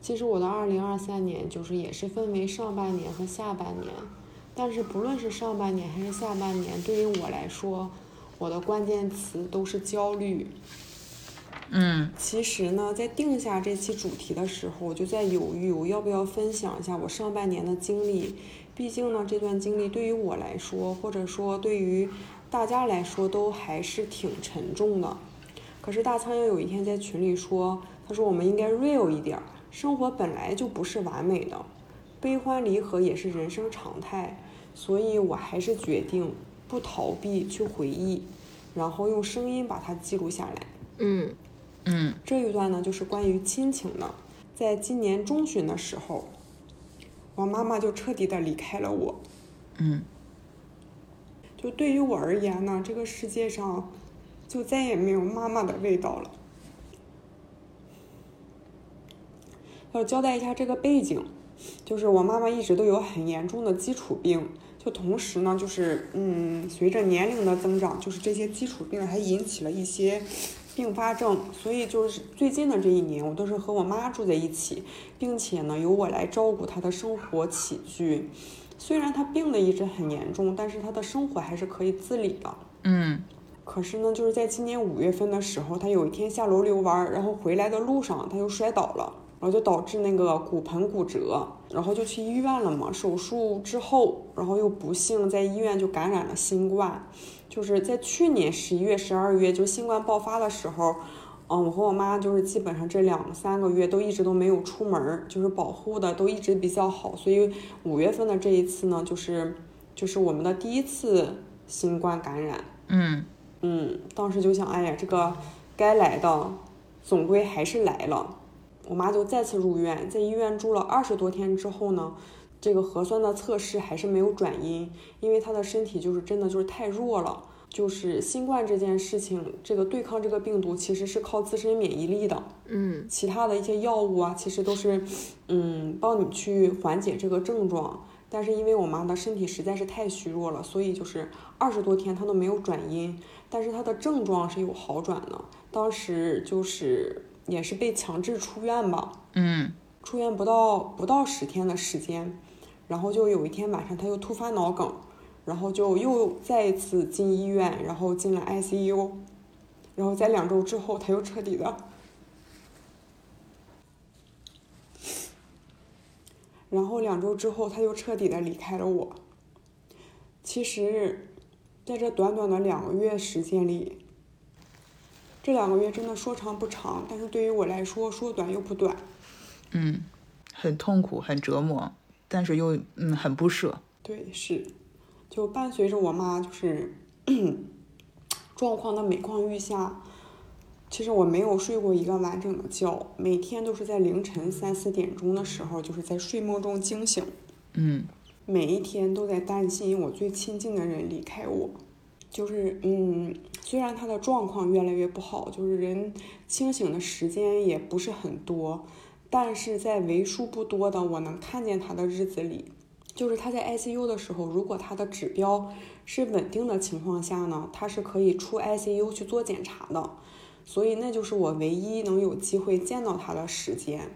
Speaker 5: 其实我的二零二三年就是也是分为上半年和下半年，但是不论是上半年还是下半年，对于我来说，我的关键词都是焦虑。
Speaker 1: 嗯
Speaker 5: 其实呢，在定下这期主题的时候，我就在犹豫，我要不要分享一下我上半年的经历。毕竟呢，这段经历对于我来说，或者说对于大家来说，都还是挺沉重的。可是大苍蝇有一天在群里说，他说我们应该 real 一点儿，生活本来就不是完美的，悲欢离合也是人生常态。所以我还是决定不逃避，去回忆，然后用声音把它记录下来。
Speaker 3: 嗯
Speaker 1: 嗯
Speaker 5: 这一段呢，就是关于亲情的。在今年中旬的时候，我妈妈就彻底的离开了我。
Speaker 1: 嗯
Speaker 5: 就对于我而言呢，这个世界上就再也没有妈妈的味道了。要交代一下这个背景，就是我妈妈一直都有很严重的基础病，就同时呢，就是嗯，随着年龄的增长，就是这些基础病还引起了一些并发症，所以就是最近的这一年，我都是和我妈住在一起，并且呢，由我来照顾她的生活起居。虽然她病的一直很严重，但是她的生活还是可以自理的。
Speaker 1: 嗯
Speaker 5: 可是呢，就是在今年五月份的时候，她有一天下楼遛弯儿，然后回来的路上，她又摔倒了，然后就导致那个骨盆骨折，然后就去医院了嘛。手术之后，然后又不幸在医院就感染了新冠。就是在去年十一月、十二月，就新冠爆发的时候，嗯，我和我妈就是基本上这两三个月都一直都没有出门，就是保护的都一直比较好，所以五月份的这一次呢，就是就是我们的第一次新冠感染。
Speaker 1: 嗯
Speaker 5: 嗯，当时就想，哎呀，这个该来的，总归还是来了。我妈就再次入院，在医院住了二十多天之后呢，这个核酸的测试还是没有转阴，因为她的身体就是真的就是太弱了。就是新冠这件事情，这个对抗这个病毒其实是靠自身免疫力的，
Speaker 3: 嗯
Speaker 5: 其他的一些药物啊，其实都是，嗯，帮你去缓解这个症状。但是因为我妈的身体实在是太虚弱了，所以就是二十多天她都没有转阴，但是她的症状是有好转的。当时就是也是被强制出院吧，
Speaker 1: 嗯
Speaker 5: 出院不到不到十天的时间，然后就有一天晚上他又突发脑梗，然后就又再一次进医院，然后进了 ICU，然后在两周之后他又彻底的。然后两周之后，他又彻底的离开了我。其实，在这短短的两个月时间里，这两个月真的说长不长，但是对于我来说，说短又不短。
Speaker 1: 嗯，很痛苦，很折磨，但是又嗯很不舍。
Speaker 5: 对，是，就伴随着我妈就是 状况的每况愈下。其实我没有睡过一个完整的觉，每天都是在凌晨三四点钟的时候，就是在睡梦中惊醒。
Speaker 1: 嗯
Speaker 5: 每一天都在担心我最亲近的人离开我，就是嗯，虽然他的状况越来越不好，就是人清醒的时间也不是很多，但是在为数不多的我能看见他的日子里，就是他在 ICU 的时候，如果他的指标是稳定的情况下呢，他是可以出 ICU 去做检查的，所以那就是我唯一能有机会见到他的时间。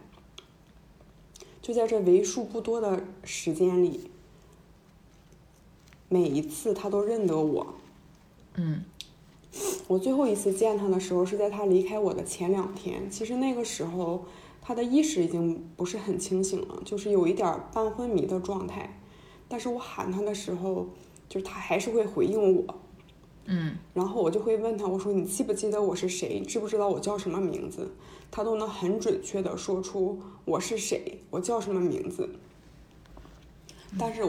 Speaker 5: 就在这为数不多的时间里，每一次他都认得我。
Speaker 1: 嗯
Speaker 5: 我最后一次见他的时候是在他离开我的前两天，其实那个时候他的意识已经不是很清醒了，就是有一点半昏迷的状态。但是我喊他的时候，就是他还是会回应我。
Speaker 1: 嗯，
Speaker 5: 然后我就会问他，我说你记不记得我是谁？知不知道我叫什么名字？他都能很准确的说出我是谁，我叫什么名字。但是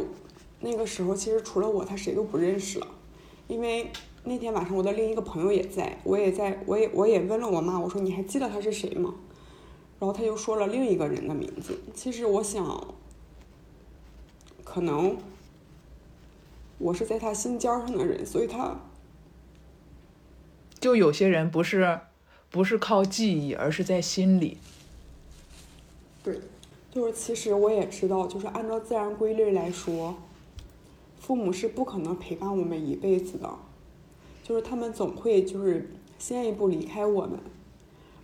Speaker 5: 那个时候其实除了我，他谁都不认识了，因为那天晚上我的另一个朋友也在，我也在，我也我也问了我妈，我说你还记得他是谁吗？然后他就说了另一个人的名字。其实我想，可能我是在他心尖上的人，所以他
Speaker 1: 就有些人不是不是靠记忆，而是在心里。
Speaker 5: 对，就是其实我也知道，就是按照自然规律来说，父母是不可能陪伴我们一辈子的，就是他们总会就是先一步离开我们。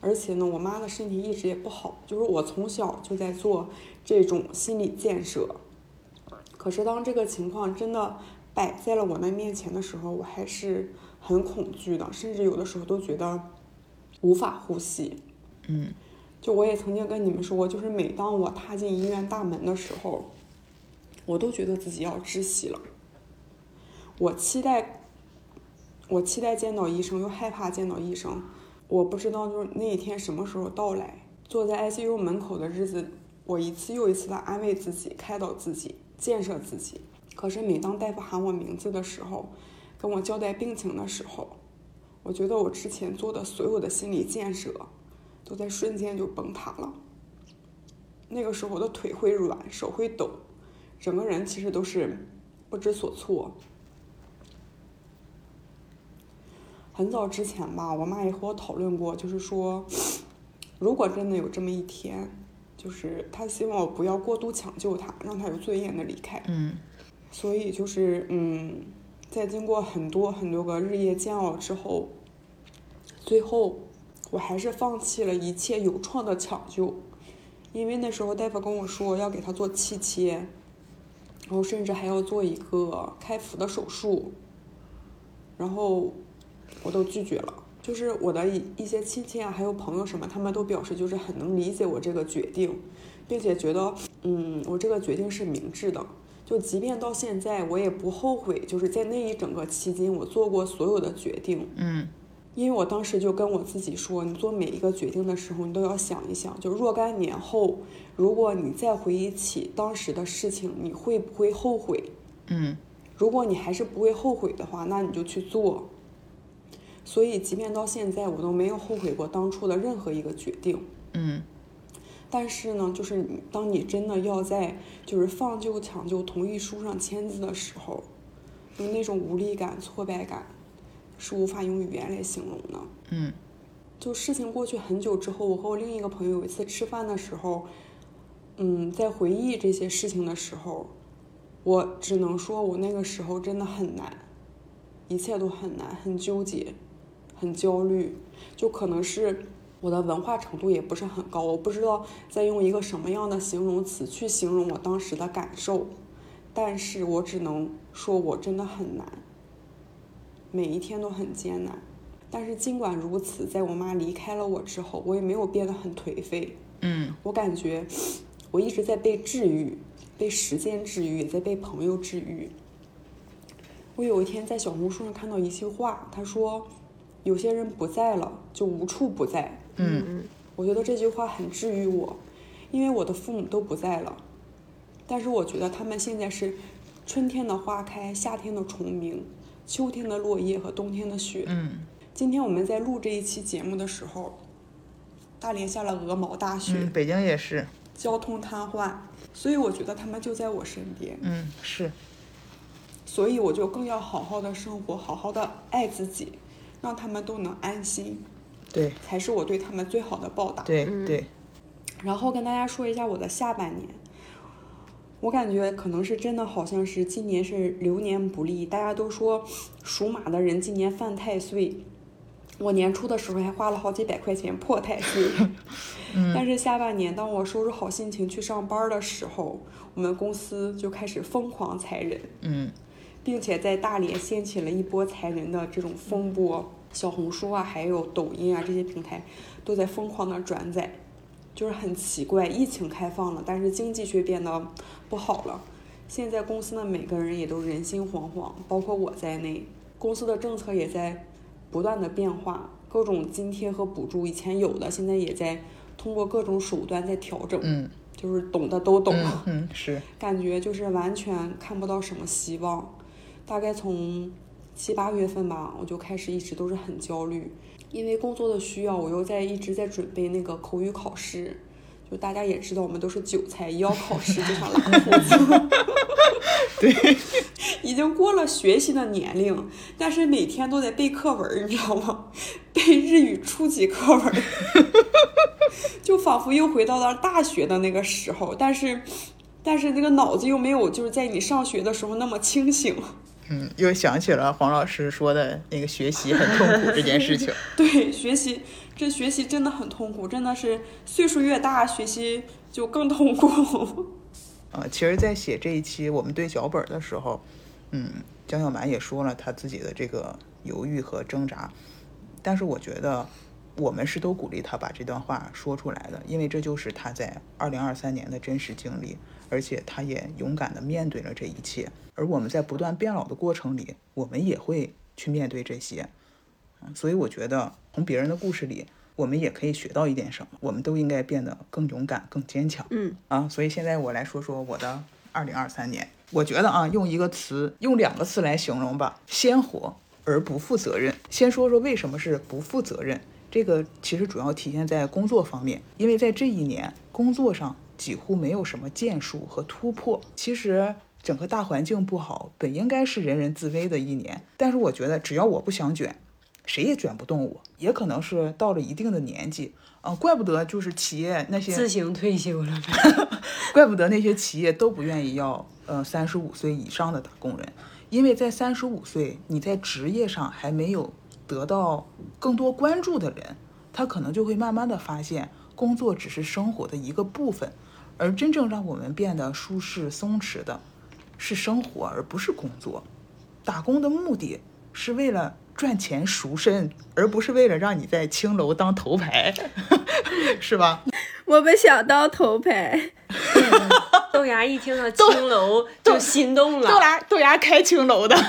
Speaker 5: 而且呢，我妈的身体一直也不好，就是我从小就在做这种心理建设。可是当这个情况真的摆在了我们面前的时候，我还是很恐惧的，甚至有的时候都觉得无法呼吸。
Speaker 1: 嗯，
Speaker 5: 就我也曾经跟你们说过，就是每当我踏进医院大门的时候，我都觉得自己要窒息了。我期待，我期待见到医生，又害怕见到医生。我不知道就是那一天什么时候到来。坐在 ICU 门口的日子，我一次又一次的安慰自己、开导自己、建设自己。可是每当大夫喊我名字的时候，跟我交代病情的时候，我觉得我之前做的所有的心理建设，都在瞬间就崩塌了。那个时候我的腿会软，手会抖，整个人其实都是不知所措。很早之前吧，我妈也和我讨论过，就是说，如果真的有这么一天，就是她希望我不要过度抢救她，让她有尊严的离开。
Speaker 1: 嗯
Speaker 5: 所以就是嗯，在经过很多很多个日夜煎熬之后，最后我还是放弃了一切有创的抢救，因为那时候大夫跟我说要给她做气切，然后甚至还要做一个开腹的手术，然后我都拒绝了。就是我的一一些亲戚啊，还有朋友什么，他们都表示就是很能理解我这个决定，并且觉得嗯，我这个决定是明智的。就即便到现在，我也不后悔，就是在那一整个期间，我做过所有的决定。
Speaker 1: 嗯
Speaker 5: 因为我当时就跟我自己说，你做每一个决定的时候，你都要想一想，就若干年后，如果你再回忆起当时的事情，你会不会后悔？
Speaker 1: 嗯
Speaker 5: 如果你还是不会后悔的话，那你就去做。所以，即便到现在，我都没有后悔过当初的任何一个决定。
Speaker 1: 嗯
Speaker 5: 但是呢，就是当你真的要在就是放救抢救同意书上签字的时候，就那种无力感、挫败感，是无法用语言来形容的。
Speaker 1: 嗯
Speaker 5: 就事情过去很久之后，我和我另一个朋友有一次吃饭的时候，嗯，在回忆这些事情的时候，我只能说，我那个时候真的很难，一切都很难，很纠结，很焦虑，就可能是我的文化程度也不是很高，我不知道在用一个什么样的形容词去形容我当时的感受，但是我只能说我真的很难，每一天都很艰难。但是尽管如此，在我妈离开了我之后，我也没有变得很颓废。
Speaker 1: 嗯
Speaker 5: 我感觉我一直在被治愈，被时间治愈，也在被朋友治愈。我有一天在小红书上看到一句话，他说：“有些人不在了，就无处不在。”
Speaker 1: 嗯
Speaker 5: 我觉得这句话很治愈我，因为我的父母都不在了，但是我觉得他们现在是春天的花开，夏天的虫鸣，秋天的落叶和冬天的雪。
Speaker 1: 嗯
Speaker 5: 今天我们在录这一期节目的时候，大连下了鹅毛大雪，
Speaker 1: 嗯，北京也是。
Speaker 5: 交通瘫痪，所以我觉得他们就在我身边，
Speaker 1: 嗯是。
Speaker 5: 所以我就更要好好的生活，好好的爱自己，让他们都能安心，
Speaker 1: 对
Speaker 5: 才是我对他们最好的报答。
Speaker 1: 对对。
Speaker 5: 然后跟大家说一下我的下半年，我感觉可能是真的，好像是今年是流年不利，大家都说属马的人今年犯太岁。我年初的时候还花了好几百块钱破太岁，但是下半年当我收拾好心情去上班的时候，我们公司就开始疯狂裁人，
Speaker 1: 嗯
Speaker 5: 并且在大连掀起了一波裁人的这种风波，小红书啊，还有抖音啊这些平台都在疯狂的转载，就是很奇怪，疫情开放了，但是经济却变得不好了。现在公司的每个人也都人心惶惶，包括我在内，公司的政策也在不断的变化，各种津贴和补助以前有的，现在也在通过各种手段在调整。
Speaker 1: 嗯
Speaker 5: 就是懂的都懂，
Speaker 1: 嗯嗯是，
Speaker 5: 感觉就是完全看不到什么希望。大概从七八月份吧，我就开始一直都是很焦虑，因为工作的需要，我又在一直在准备那个口语考试。就大家也知道，我们都是韭菜，一要考试就想拉裤子。
Speaker 1: 对，
Speaker 5: 已经过了学习的年龄，但是每天都在背课文，你知道吗？背日语初级课文，就仿佛又回到了大学的那个时候。但是，但是那个脑子又没有就是在你上学的时候那么清醒。
Speaker 1: 嗯，又想起了黄老师说的那个学习很痛苦这件事情。
Speaker 5: 对，学习这学习真的很痛苦，真的是岁数越大，学习就更痛苦。
Speaker 1: 啊，其实，在写这一期我们对脚本的时候，嗯，江小满也说了他自己的这个犹豫和挣扎，但是我觉得我们是都鼓励他把这段话说出来的，因为这就是他在二零二三年的真实经历，而且他也勇敢的面对了这一切。而我们在不断变老的过程里，我们也会去面对这些，嗯，所以我觉得从别人的故事里。我们也可以学到一点什么，我们都应该变得更勇敢、更坚强。
Speaker 5: 嗯
Speaker 1: 啊，所以现在我来说说我的二零二三年。我觉得啊，用一个词，用两个词来形容吧：鲜活而不负责任。先说说为什么是不负责任，这个其实主要体现在工作方面，因为在这一年工作上几乎没有什么建树和突破。其实整个大环境不好，本应该是人人自危的一年，但是我觉得只要我不想卷。谁也卷不动我，也可能是到了一定的年纪啊，怪不得就是企业那些
Speaker 2: 自行退休了呗，
Speaker 1: 怪不得那些企业都不愿意要呃三十五岁以上的打工人，因为在三十五岁你在职业上还没有得到更多关注的人，他可能就会慢慢的发现工作只是生活的一个部分，而真正让我们变得舒适松弛的，是生活而不是工作，打工的目的是为了。赚钱赎身，而不是为了让你在青楼当头牌，是吧？
Speaker 3: 我们想当头牌。
Speaker 2: 豆芽一听到青楼就心动了。
Speaker 1: 豆芽豆芽开青楼的，
Speaker 3: 一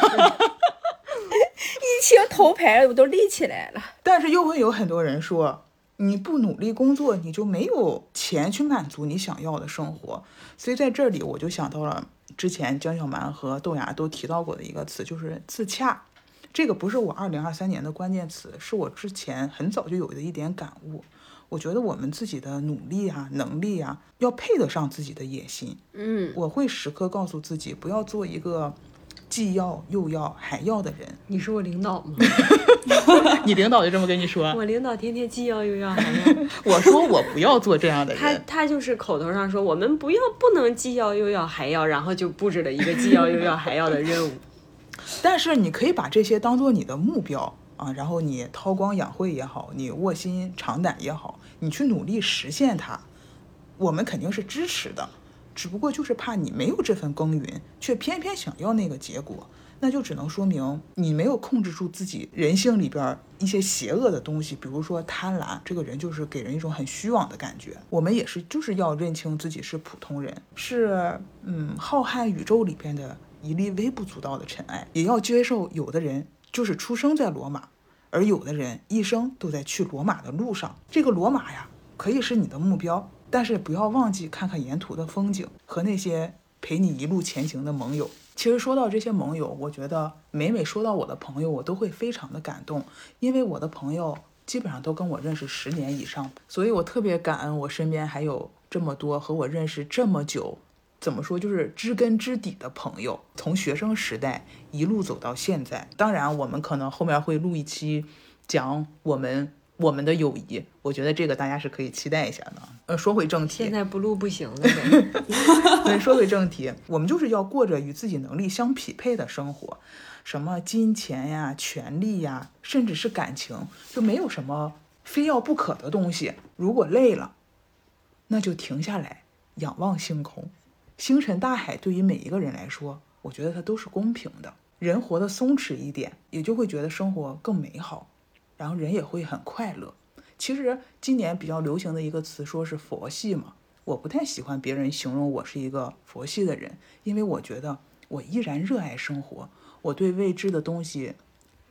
Speaker 3: 听头牌我都立起来了。
Speaker 1: 但是又会有很多人说，你不努力工作，你就没有钱去满足你想要的生活。所以在这里，我就想到了之前江小蛮和豆芽都提到过的一个词，就是自洽。这个不是我二零二三年的关键词，是我之前很早就有的一点感悟。我觉得我们自己的努力啊、能力啊，要配得上自己的野心。
Speaker 2: 嗯，
Speaker 1: 我会时刻告诉自己，不要做一个既要又要还要的人。
Speaker 2: 你是我领导吗？
Speaker 1: 你领导就这么跟你说？
Speaker 2: 我领导天天既要又要还要。
Speaker 1: 我说我不要做这样的人。
Speaker 2: 他他就是口头上说我们不要不能既要又要还要，然后就布置了一个既要又要还要的任务。
Speaker 1: 但是你可以把这些当做你的目标啊，然后你韬光养晦也好，你卧薪尝胆也好，你去努力实现它，我们肯定是支持的。只不过就是怕你没有这份耕耘，却偏偏想要那个结果，那就只能说明你没有控制住自己人性里边一些邪恶的东西，比如说贪婪，这个人就是给人一种很虚妄的感觉。我们也是就是要认清自己是普通人，是嗯浩瀚宇宙里边的。一粒微不足道的尘埃，也要接受有的人就是出生在罗马，而有的人一生都在去罗马的路上。这个罗马呀，可以是你的目标，但是不要忘记看看沿途的风景和那些陪你一路前行的盟友。其实说到这些盟友，我觉得每每说到我的朋友，我都会非常的感动，因为我的朋友基本上都跟我认识十年以上，所以我特别感恩我身边还有这么多和我认识这么久。怎么说，就是知根知底的朋友，从学生时代一路走到现在。当然，我们可能后面会录一期讲我们我们的友谊，我觉得这个大家是可以期待一下的。呃，说回正题，
Speaker 2: 现在不录不行了。
Speaker 1: 对，说回正题，我们就是要过着与自己能力相匹配的生活，什么金钱呀、权利呀，甚至是感情，就没有什么非要不可的东西。如果累了，那就停下来，仰望星空。星辰大海对于每一个人来说，我觉得它都是公平的。人活得松弛一点，也就会觉得生活更美好，然后人也会很快乐。其实今年比较流行的一个词说是佛系嘛，我不太喜欢别人形容我是一个佛系的人，因为我觉得我依然热爱生活，我对未知的东西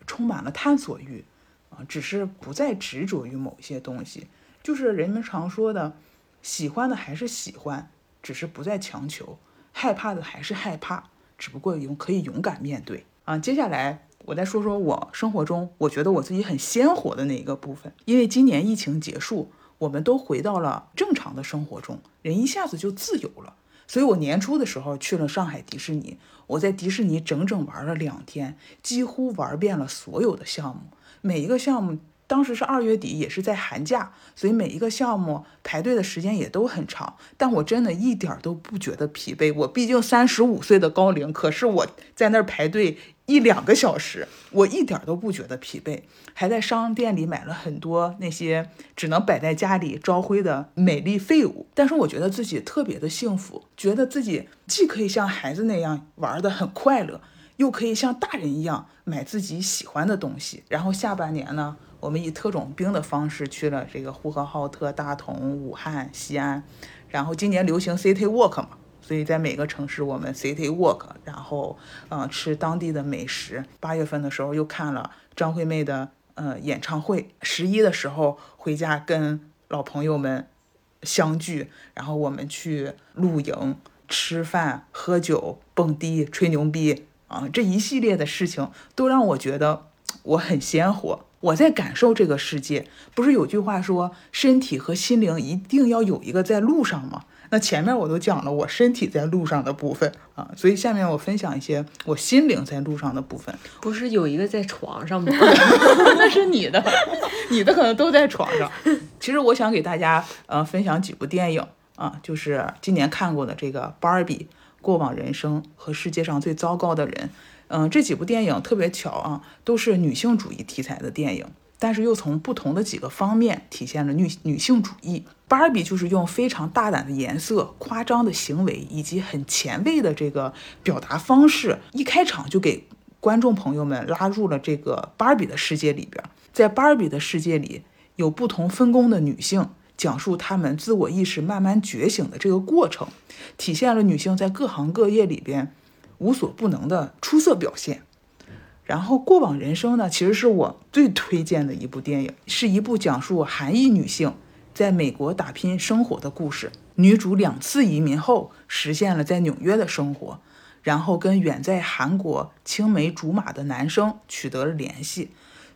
Speaker 1: 充满了探索欲啊，只是不再执着于某些东西。就是人们常说的，喜欢的还是喜欢，只是不再强求；害怕的还是害怕，只不过勇可以勇敢面对啊。接下来我再说说我生活中我觉得我自己很鲜活的那一个部分，因为今年疫情结束，我们都回到了正常的生活中，人一下子就自由了。所以我年初的时候去了上海迪士尼，我在迪士尼整整玩了两天，几乎玩遍了所有的项目，每一个项目。当时是二月底，也是在寒假，所以每一个项目排队的时间也都很长。但我真的一点都不觉得疲惫。我毕竟三十五岁的高龄，可是我在那儿排队一两个小时，我一点都不觉得疲惫。还在商店里买了很多那些只能摆在家里招灰的美丽废物。但是我觉得自己特别的幸福，觉得自己既可以像孩子那样玩的很快乐，又可以像大人一样买自己喜欢的东西。然后下半年呢？我们以特种兵的方式去了这个呼和浩特、大同、武汉、西安，然后今年流行 City Walk 嘛，所以在每个城市我们 City Walk，然后嗯吃当地的美食。八月份的时候又看了张惠妹的呃演唱会，十一的时候回家跟老朋友们相聚，然后我们去露营、吃饭、喝酒、蹦迪、吹牛逼啊，这一系列的事情都让我觉得我很鲜活。我在感受这个世界，不是有句话说，身体和心灵一定要有一个在路上吗？那前面我都讲了我身体在路上的部分啊，所以下面我分享一些我心灵在路上的部分。
Speaker 2: 不是有一个在床上吗？
Speaker 1: 那是你的，你的可能都在床上。其实我想给大家呃分享几部电影啊，就是今年看过的这个《芭比》、《过往人生》和《世界上最糟糕的人》。嗯，这几部电影特别巧啊，都是女性主义题材的电影，但是又从不同的几个方面体现了女女性主义。芭比就是用非常大胆的颜色、夸张的行为以及很前卫的这个表达方式，一开场就给观众朋友们拉入了这个芭比的世界里边。在芭比的世界里，有不同分工的女性，讲述她们自我意识慢慢觉醒的这个过程，体现了女性在各行各业里边。无所不能的出色表现。然后，《过往人生》呢，其实是我最推荐的一部电影，是一部讲述韩裔女性在美国打拼生活的故事。女主两次移民后，实现了在纽约的生活，然后跟远在韩国青梅竹马的男生取得了联系。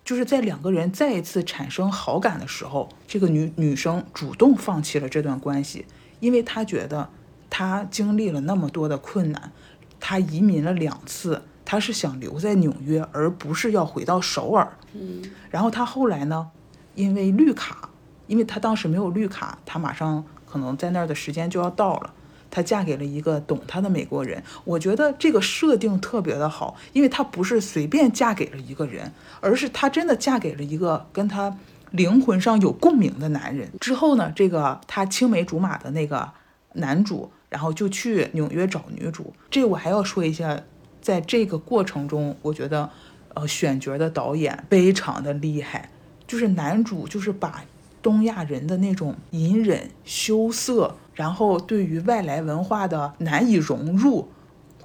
Speaker 1: 就是在两个人再一次产生好感的时候，这个女女生主动放弃了这段关系，因为她觉得她经历了那么多的困难。她移民了两次，他是想留在纽约，而不是要回到首尔。
Speaker 2: 嗯，
Speaker 1: 然后他后来呢，因为绿卡，因为他当时没有绿卡，他马上可能在那儿的时间就要到了，她嫁给了一个懂她的美国人。我觉得这个设定特别的好，因为她不是随便嫁给了一个人，而是她真的嫁给了一个跟她灵魂上有共鸣的男人。之后呢，这个她青梅竹马的那个男主。然后就去纽约找女主，这我还要说一下，在这个过程中，我觉得，呃，选角的导演非常的厉害，就是男主就是把东亚人的那种隐忍、羞涩，然后对于外来文化的难以融入，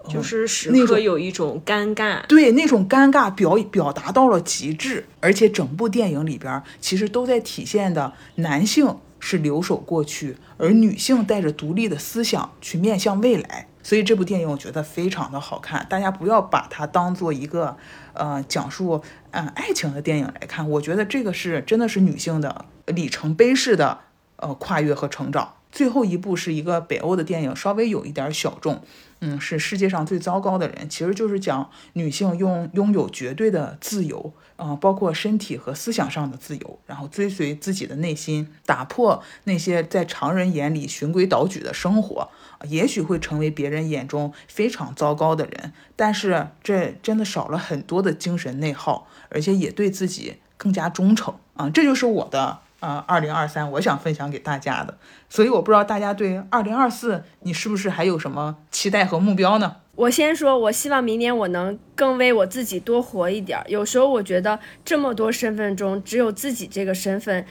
Speaker 2: 就是时刻有一种尴尬，
Speaker 1: 对那种尴尬表表达到了极致，而且整部电影里边其实都在体现的男性。是留守过去，而女性带着独立的思想去面向未来，所以这部电影我觉得非常的好看。大家不要把它当做一个呃讲述嗯爱情的电影来看，我觉得这个是真的是女性的里程碑式的呃跨越和成长。最后一部是一个北欧的电影，稍微有一点小众。嗯，是世界上最糟糕的人，其实就是讲女性用拥有绝对的自由，嗯，包括身体和思想上的自由，然后追随自己的内心，打破那些在常人眼里循规蹈矩的生活，也许会成为别人眼中非常糟糕的人，但是这真的少了很多的精神内耗，而且也对自己更加忠诚啊，这就是我的。呃，二零二三，我想分享给大家的，所以我不知道大家对二零二四，你是不是还有什么期待和目标呢？
Speaker 3: 我先说，我希望明年我能更为我自己多活一点。有时候我觉得这么多身份中，只有自己这个身份，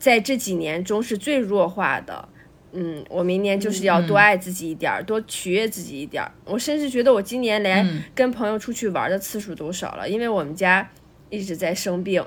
Speaker 3: 在这几年中是最弱化的。嗯，我明年就是要多爱自己一点，多取悦自己一点。我甚至觉得我今年连跟朋友出去玩的次数都少了，因为我们家。一直在生病，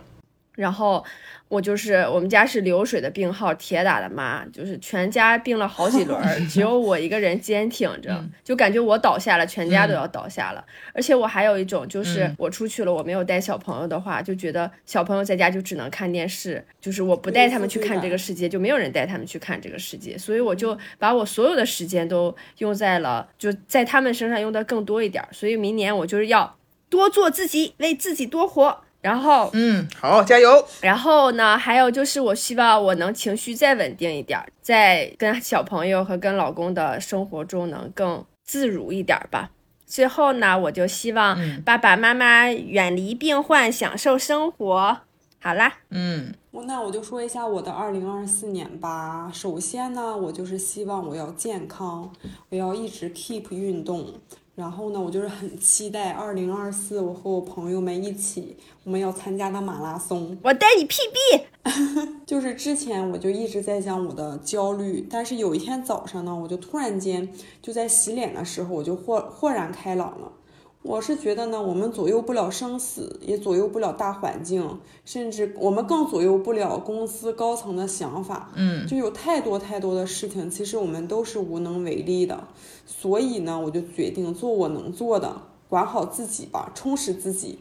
Speaker 3: 然后。我就是我们家是流水的病号，铁打的妈，就是全家病了好几轮，只有我一个人坚挺着，就感觉我倒下了，全家都要倒下了。而且我还有一种，就是我出去了，我没有带小朋友的话，就觉得小朋友在家就只能看电视，就是我不带他们去看这个世界，就没有人带他们去看这个世界，所以我就把我所有的时间都用在了就在他们身上用的更多一点。所以明年我就是要多做自己，为自己多活。然后，
Speaker 1: 嗯，好，加油。
Speaker 3: 然后呢，还有就是，我希望我能情绪再稳定一点，在跟小朋友和跟老公的生活中能更自如一点吧。最后呢，我就希望爸爸妈妈远离病患，享受生活。好啦，
Speaker 1: 嗯，
Speaker 5: 那我就说一下我的二零二四年吧。首先呢，我就是希望我要健康，我要一直 keep 运动。然后呢，我就是很期待二零二四，我和我朋友们一起，我们要参加的马拉松。
Speaker 3: 我带你
Speaker 5: PB。就是之前我就一直在讲我的焦虑，但是有一天早上呢，我就突然间就在洗脸的时候，我就豁豁然开朗了。我是觉得呢，我们左右不了生死，也左右不了大环境，甚至我们更左右不了公司高层的想法。
Speaker 1: 嗯，
Speaker 5: 就有太多太多的事情，其实我们都是无能为力的。所以呢，我就决定做我能做的，管好自己吧，充实自己。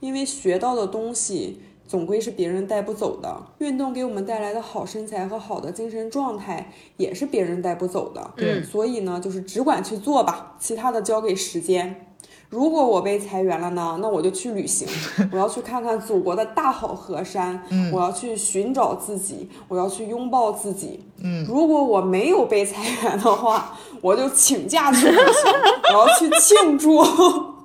Speaker 5: 因为学到的东西总归是别人带不走的，运动给我们带来的好身材和好的精神状态也是别人带不走的。
Speaker 1: 对，
Speaker 5: 所以呢，就是只管去做吧，其他的交给时间。如果我被裁员了呢？那我就去旅行，我要去看看祖国的大好河山，我要去寻找自己，我要去拥抱自己。
Speaker 1: 嗯，
Speaker 5: 如果我没有被裁员的话，我就请假去旅行，我要去庆祝。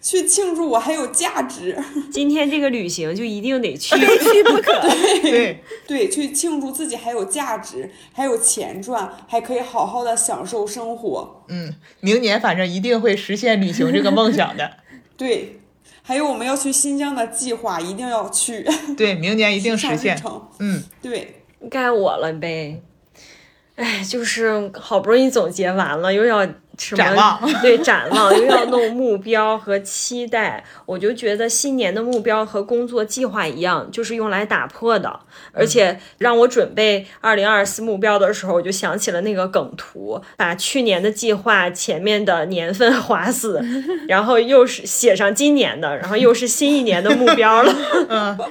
Speaker 5: 去庆祝我还有价值，
Speaker 2: 今天这个旅行就一定得去，
Speaker 3: 非去不可。
Speaker 1: 对
Speaker 5: 对，去庆祝自己还有价值，还有钱赚，还可以好好的享受生活。
Speaker 1: 嗯，明年反正一定会实现旅行这个梦想的。
Speaker 5: 对，还有我们要去新疆的计划一定要去。
Speaker 1: 对，明年一定实现。
Speaker 5: 嗯，对，
Speaker 2: 该我了呗。哎，就是好不容易总结完了，又要。
Speaker 1: 展望
Speaker 2: 对展望又要弄目标和期待，我就觉得新年的目标和工作计划一样，就是用来打破的。而且让我准备二零二四目标的时候，我就想起了那个梗图，把去年的计划前面的年份划死，然后又是写上今年的，然后又是新一年的目标了。
Speaker 1: 嗯。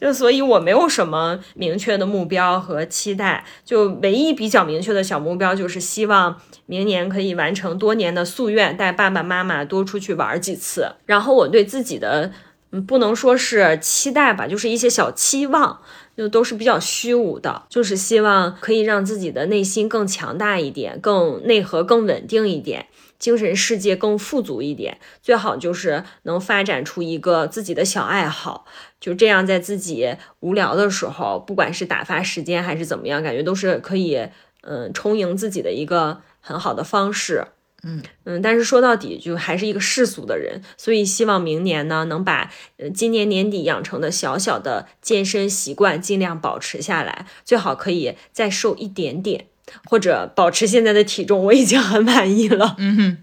Speaker 2: 就所以，我没有什么明确的目标和期待，就唯一比较明确的小目标，就是希望明年可以完成多年的夙愿，带爸爸妈妈多出去玩几次。然后，我对自己的，嗯，不能说是期待吧，就是一些小期望，就都是比较虚无的，就是希望可以让自己的内心更强大一点，更内核更稳定一点。精神世界更富足一点，最好就是能发展出一个自己的小爱好，就这样在自己无聊的时候，不管是打发时间还是怎么样，感觉都是可以，嗯，充盈自己的一个很好的方式。
Speaker 1: 嗯
Speaker 2: 嗯，但是说到底，就还是一个世俗的人，所以希望明年呢，能把呃今年年底养成的小小的健身习惯尽量保持下来，最好可以再瘦一点点。或者保持现在的体重，我已经很满意了。
Speaker 1: 嗯哼，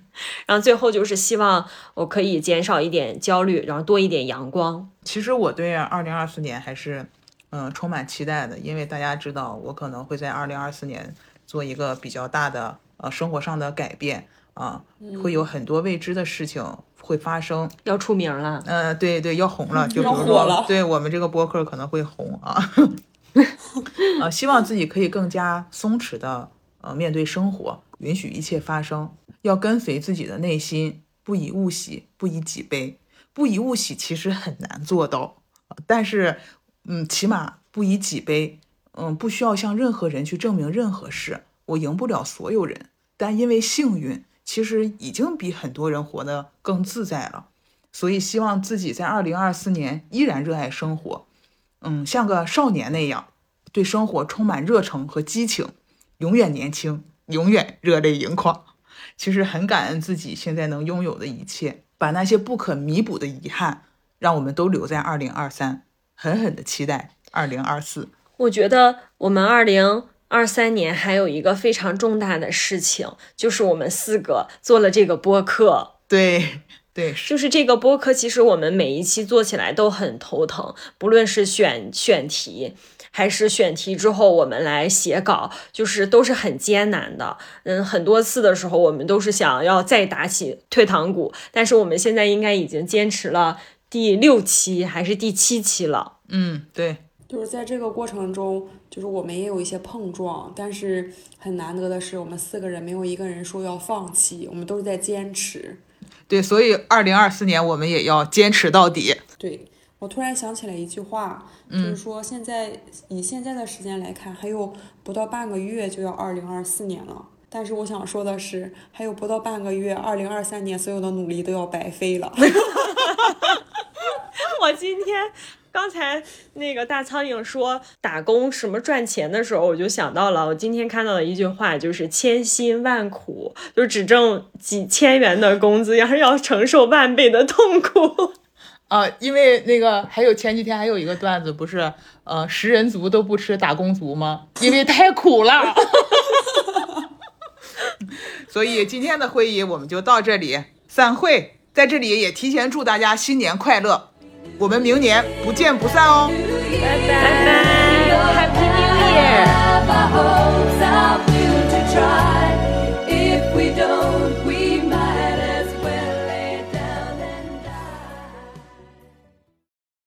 Speaker 2: 然后最后就是希望我可以减少一点焦虑，然后多一点阳光。
Speaker 1: 其实我对二零二四年还是嗯充满期待的，因为大家知道我可能会在二零二四年做一个比较大的呃生活上的改变啊，会有很多未知的事情会发生，
Speaker 2: 要出名了。
Speaker 1: 嗯，对对，要红了，就比如说，对我们这个播客可能会红啊。呃，希望自己可以更加松弛的呃面对生活，允许一切发生，要跟随自己的内心，不以物喜，不以己悲。不以物喜其实很难做到，但是嗯，起码不以己悲。嗯，不需要向任何人去证明任何事，我赢不了所有人，但因为幸运，其实已经比很多人活得更自在了。所以希望自己在二零二四年依然热爱生活。嗯，像个少年那样，对生活充满热诚和激情，永远年轻，永远热泪盈眶。其实很感恩自己现在能拥有的一切，把那些不可弥补的遗憾，让我们都留在二零二三，狠狠的期待二零二四。
Speaker 2: 我觉得我们二零二三年还有一个非常重大的事情，就是我们四个做了这个播客。
Speaker 1: 对。对，
Speaker 2: 就是这个播客，其实我们每一期做起来都很头疼，不论是选选题，还是选题之后我们来写稿，就是都是很艰难的。嗯，很多次的时候，我们都是想要再打起退堂鼓，但是我们现在应该已经坚持了第六期还是第七期了。
Speaker 1: 嗯，对，
Speaker 5: 就是在这个过程中，就是我们也有一些碰撞，但是很难得的是，我们四个人没有一个人说要放弃，我们都是在坚持。
Speaker 1: 对，所以二零二四年我们也要坚持到底。
Speaker 5: 对我突然想起来一句话，就是说现在以现在的时间来看，还有不到半个月就要二零二四年了。但是我想说的是，还有不到半个月，二零二三年所有的努力都要白费了。
Speaker 2: 我今天刚才那个大苍蝇说打工什么赚钱的时候，我就想到了，我今天看到了一句话，就是千辛万苦，就只挣几千元的工资，要是要承受万倍的痛苦。
Speaker 1: 啊，因为那个还有前几天还有一个段子，不是呃食人族都不吃打工族吗？因为太苦了。所以今天的会议我们就到这里，散会。在这里也提前祝大家新年快乐，我们明年不见不散哦，
Speaker 2: 拜拜，Happy New Year。